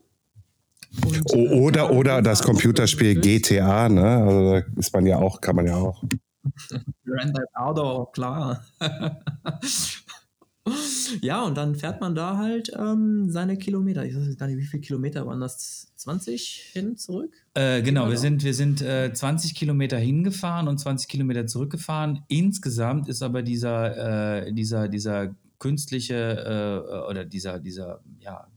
Und,
O-
äh,
Oder,
ja,
oder das Computerspiel GTA, ne? Also da ist man ja auch, kann man ja auch.
Grand Theft Auto, klar. ja, und dann fährt man da halt ähm, seine Kilometer. Ich weiß jetzt gar nicht, wie viele Kilometer waren das? 20 hin, zurück?
Äh, genau, wir sind, wir sind äh, 20 Kilometer hingefahren und 20 Kilometer zurückgefahren. Insgesamt ist aber dieser, äh, dieser, dieser künstliche äh, oder dieser, dieser ja,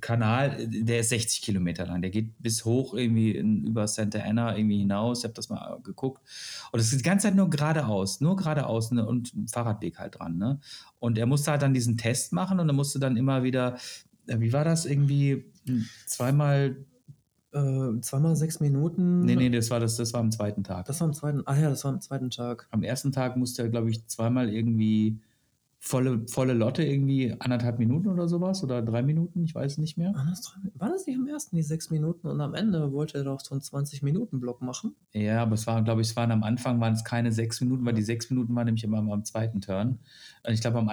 Kanal, der ist 60 Kilometer lang. Der geht bis hoch irgendwie in, über Santa Ana irgendwie hinaus. Ich habe das mal geguckt. Und es ist die ganze Zeit nur geradeaus, nur geradeaus ne? und ein Fahrradweg halt dran. Ne? Und er musste halt dann diesen Test machen und er musste dann immer wieder, äh, wie war das irgendwie, hm, zweimal
Äh, zweimal sechs Minuten.
Nee, nee, das war, das, das war am zweiten Tag.
Das war am zweiten, ah ja, das war am zweiten Tag.
Am ersten Tag musste er, glaube ich, zweimal irgendwie volle, volle Lotte, irgendwie anderthalb Minuten oder sowas oder drei Minuten, ich weiß nicht mehr.
War das, nicht am ersten die sechs Minuten und am Ende wollte er doch so einen 20-Minuten-Block machen?
Ja, aber es war, glaube ich, es waren am Anfang waren es keine sechs Minuten, weil die sechs Minuten waren nämlich immer am, zweiten Turn. Und ich glaube,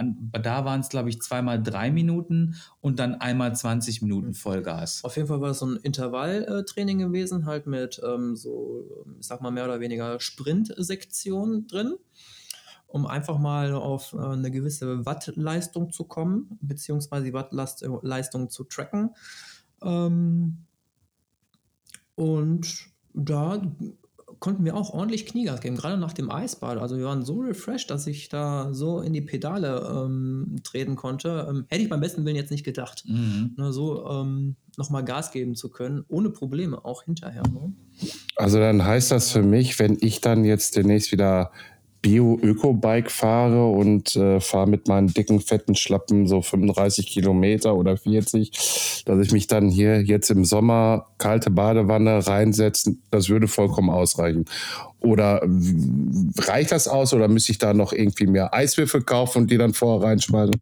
da waren es, glaube ich, zweimal drei Minuten und dann einmal 20 Minuten Vollgas.
Auf jeden Fall war das so ein Intervalltraining gewesen, halt mit ähm, so, ich sag mal, mehr oder weniger Sprint-Sektion drin, um einfach mal auf äh, eine gewisse Wattleistung zu kommen, beziehungsweise die Wattleistung zu tracken. Ähm, und da konnten wir auch ordentlich Kniegas geben, gerade nach dem Eisbad. Also wir waren so refreshed, dass ich da so in die Pedale ähm, treten konnte. Ähm, hätte ich beim besten Willen jetzt nicht gedacht
Mhm.
ne, so ähm, nochmal Gas geben zu können, ohne Probleme, auch hinterher. Ne?
Also dann heißt das für mich, wenn ich dann jetzt demnächst wieder Bio-Öko-Bike fahre und äh, fahre mit meinen dicken, fetten Schlappen so 35 Kilometer oder 40, dass ich mich dann hier jetzt im Sommer kalte Badewanne reinsetzen, das würde vollkommen ausreichen. Oder reicht das aus oder müsste ich da noch irgendwie mehr Eiswürfel kaufen und die dann vorher reinschmeißen?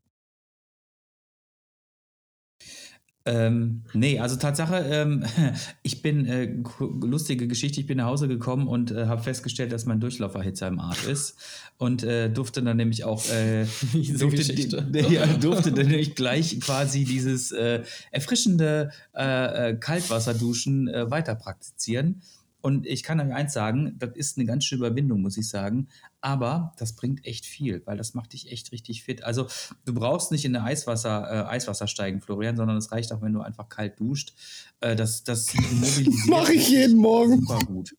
Ähm, nee, also Tatsache, ähm, ich bin, äh, lustige Geschichte, ich bin nach Hause gekommen und äh, habe festgestellt, dass mein Durchlauferhitzer im Arsch ist und äh, durfte dann nämlich auch, äh, durfte, ja, durfte dann nämlich gleich quasi dieses äh, erfrischende äh, äh, Kaltwasserduschen äh, weiter praktizieren. Und ich kann euch eins sagen, das ist eine ganz schöne Überwindung, muss ich sagen. Aber das bringt echt viel, weil das macht dich echt richtig fit. Also du brauchst nicht in eine Eiswasser, äh, Eiswasser steigen, Florian, sondern es reicht auch, wenn du einfach kalt duscht. Äh, das, das mobilisiert
Mach ich jeden Morgen.
super gut.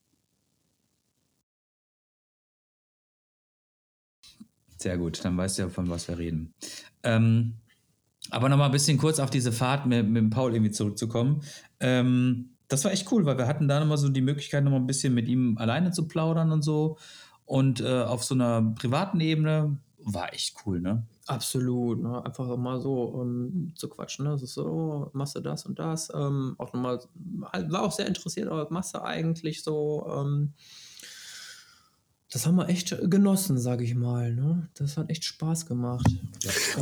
Sehr gut, dann weißt du ja, von was wir reden. Ähm, aber nochmal ein bisschen kurz auf diese Fahrt mit, mit Paul irgendwie zurückzukommen. Ähm, das war echt cool, weil wir hatten da nochmal so die Möglichkeit, nochmal ein bisschen mit ihm alleine zu plaudern und so. Und äh, auf so einer privaten Ebene war echt cool, ne?
Absolut, ne? einfach mal so ähm, zu quatschen. Ne? Das ist so, oh, machst du das und das? Ähm, auch nochmal, war auch sehr interessiert, aber machst du eigentlich so? Ähm, das haben wir echt genossen, sage ich mal. Ne? Das hat echt Spaß gemacht.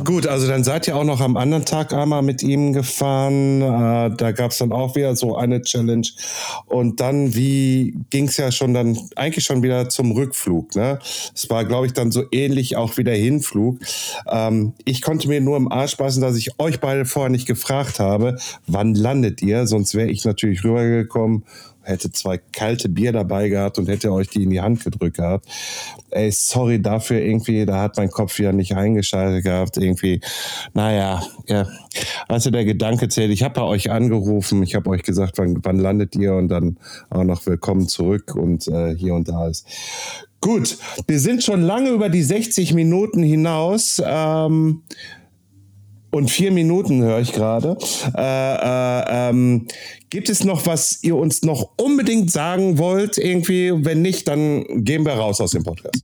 Gut, also dann seid ihr auch noch am anderen Tag einmal mit ihm gefahren. Äh, da gab es dann auch wieder so eine Challenge. Und dann, wie ging es ja schon dann eigentlich schon wieder zum Rückflug. Ne? Es war, glaube ich, dann so ähnlich auch wie der Hinflug. Ähm, ich konnte mir nur im Arsch beißen, dass ich euch beide vorher nicht gefragt habe, wann landet ihr? Sonst wäre ich natürlich rübergekommen hätte zwei kalte Bier dabei gehabt und hätte euch die in die Hand gedrückt gehabt. Ey, sorry dafür irgendwie, da hat mein Kopf wieder nicht eingeschaltet gehabt. Irgendwie, naja, ja. Also der Gedanke zählt, ich habe bei euch angerufen, ich habe euch gesagt, wann, wann landet ihr und dann auch noch willkommen zurück und äh, hier und da ist. Gut, wir sind schon lange über die 60 Minuten hinaus. Ähm, und vier Minuten höre ich gerade. Äh, äh, ähm, gibt es noch was ihr uns noch unbedingt sagen wollt? Irgendwie, wenn nicht, dann gehen wir raus aus dem Podcast.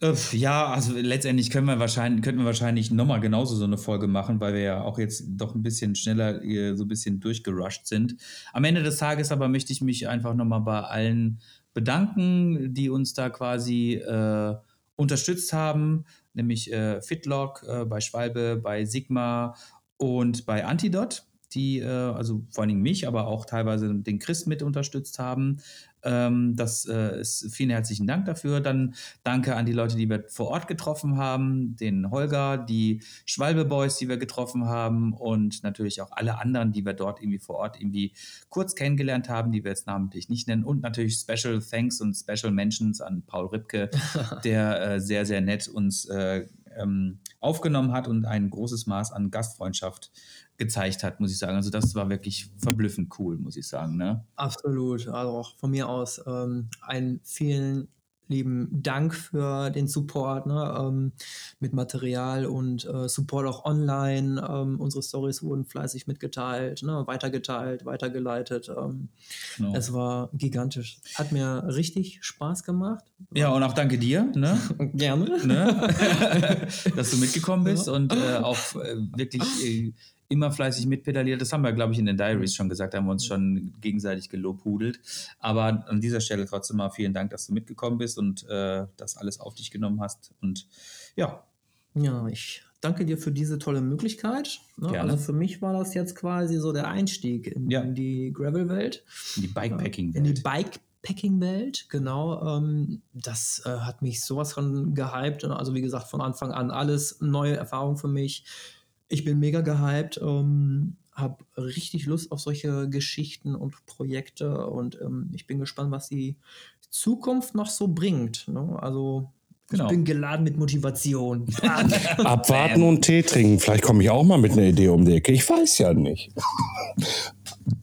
Äh, ja, also letztendlich können wir wahrscheinlich, könnten wir wahrscheinlich nochmal genauso so eine Folge machen, weil wir ja auch jetzt doch ein bisschen schneller so ein bisschen durchgerusht sind. Am Ende des Tages aber möchte ich mich einfach nochmal bei allen bedanken, die uns da quasi äh, unterstützt haben nämlich äh, Fitlock äh, bei Schwalbe, bei Sigma und bei Antidot, die äh, also vor allen Dingen mich, aber auch teilweise den Chris mit unterstützt haben. Ähm, das äh, ist vielen herzlichen Dank dafür. Dann danke an die Leute, die wir vor Ort getroffen haben, den Holger, die Schwalbe Boys, die wir getroffen haben und natürlich auch alle anderen, die wir dort irgendwie vor Ort irgendwie kurz kennengelernt haben, die wir jetzt namentlich nicht nennen. Und natürlich Special Thanks und Special Mentions an Paul Ripke, der äh, sehr, sehr nett uns äh, ähm, aufgenommen hat und ein großes Maß an Gastfreundschaft gezeigt hat, muss ich sagen. Also das war wirklich verblüffend cool, muss ich sagen. Ne?
Absolut. Also auch von mir aus ähm, einen vielen lieben Dank für den Support ne, ähm, mit Material und äh, Support auch online. Ähm, unsere Stories wurden fleißig mitgeteilt, ne, weitergeteilt, weitergeleitet. Ähm, genau. Es war gigantisch. Hat mir richtig Spaß gemacht.
Ja, und auch danke dir. Ne?
Gerne.
Ne? Dass du mitgekommen bist ja. und äh, auch äh, wirklich äh, immer fleißig mitpedaliert. Das haben wir, glaube ich, in den Diaries schon gesagt, da haben wir uns schon gegenseitig gelobhudelt. Aber an dieser Stelle trotzdem mal vielen Dank, dass du mitgekommen bist und äh, das alles auf dich genommen hast. Und ja.
Ja, ich danke dir für diese tolle Möglichkeit. Ne? Also für mich war das jetzt quasi so der Einstieg in, ja. in die Gravel-Welt.
In die Bikepacking-Welt.
In die Bikepacking-Welt, genau. Ähm, das äh, hat mich sowas von gehypt. Also wie gesagt, von Anfang an alles neue Erfahrung für mich ich bin mega gehypt, ähm, habe richtig Lust auf solche Geschichten und Projekte und ähm, ich bin gespannt, was die Zukunft noch so bringt. Ne? Also Genau. Ich bin geladen mit Motivation.
Abwarten und Tee trinken. Vielleicht komme ich auch mal mit einer Idee um die Ecke. Ich weiß ja nicht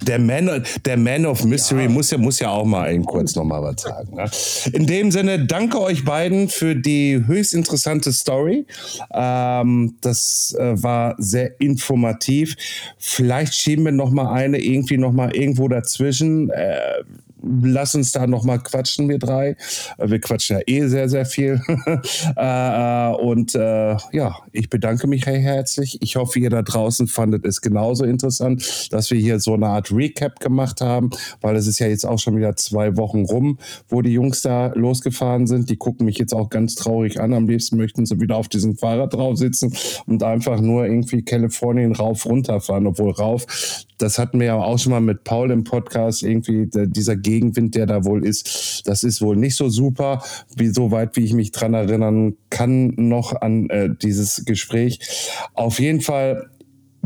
der Man, der Man of Mystery ja. Muss, ja, muss ja auch mal eben kurz noch mal was sagen. Ne? In dem Sinne, danke euch beiden für die höchst interessante Story. Ähm, das äh, war sehr informativ. Vielleicht schieben wir noch mal eine irgendwie noch mal irgendwo dazwischen. Äh, lass uns da noch mal quatschen, wir drei. Äh, wir quatschen ja eh sehr, sehr viel. Äh, äh, und ja, ich bedanke mich herzlich. Ich hoffe, ihr da draußen fandet es genauso interessant, dass wir hier so eine Art Recap gemacht haben, weil es ist ja jetzt auch schon wieder zwei Wochen rum, wo die Jungs da losgefahren sind. Die gucken mich jetzt auch ganz traurig an. Am liebsten möchten sie wieder auf diesem Fahrrad drauf sitzen und einfach nur irgendwie Kalifornien rauf runterfahren, obwohl rauf das hatten wir ja auch schon mal mit Paul im Podcast, irgendwie dieser Gegenwind, der da wohl ist, das ist wohl nicht so super, wie so weit, wie ich mich dran erinnern kann, noch an äh, dieses Gespräch. Auf jeden Fall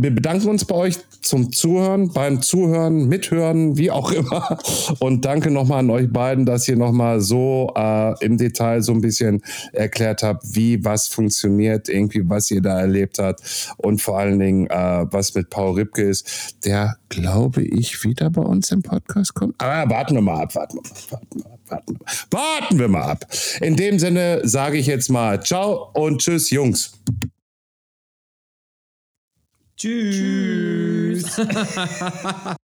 wir bedanken uns bei euch zum Zuhören, beim Zuhören, Mithören, wie auch immer. Und danke nochmal an euch beiden, dass ihr nochmal so äh, im Detail so ein bisschen erklärt habt, wie was funktioniert, irgendwie was ihr da erlebt habt und vor allen Dingen, äh, was mit Paul Ripke ist, der, glaube ich, wieder bei uns im Podcast kommt. Aber warten wir mal ab, warten wir mal ab, warten wir mal. Warten wir, warten wir mal ab. In dem Sinne sage ich jetzt mal Ciao und Tschüss, Jungs.
Tschüss. Tschüss.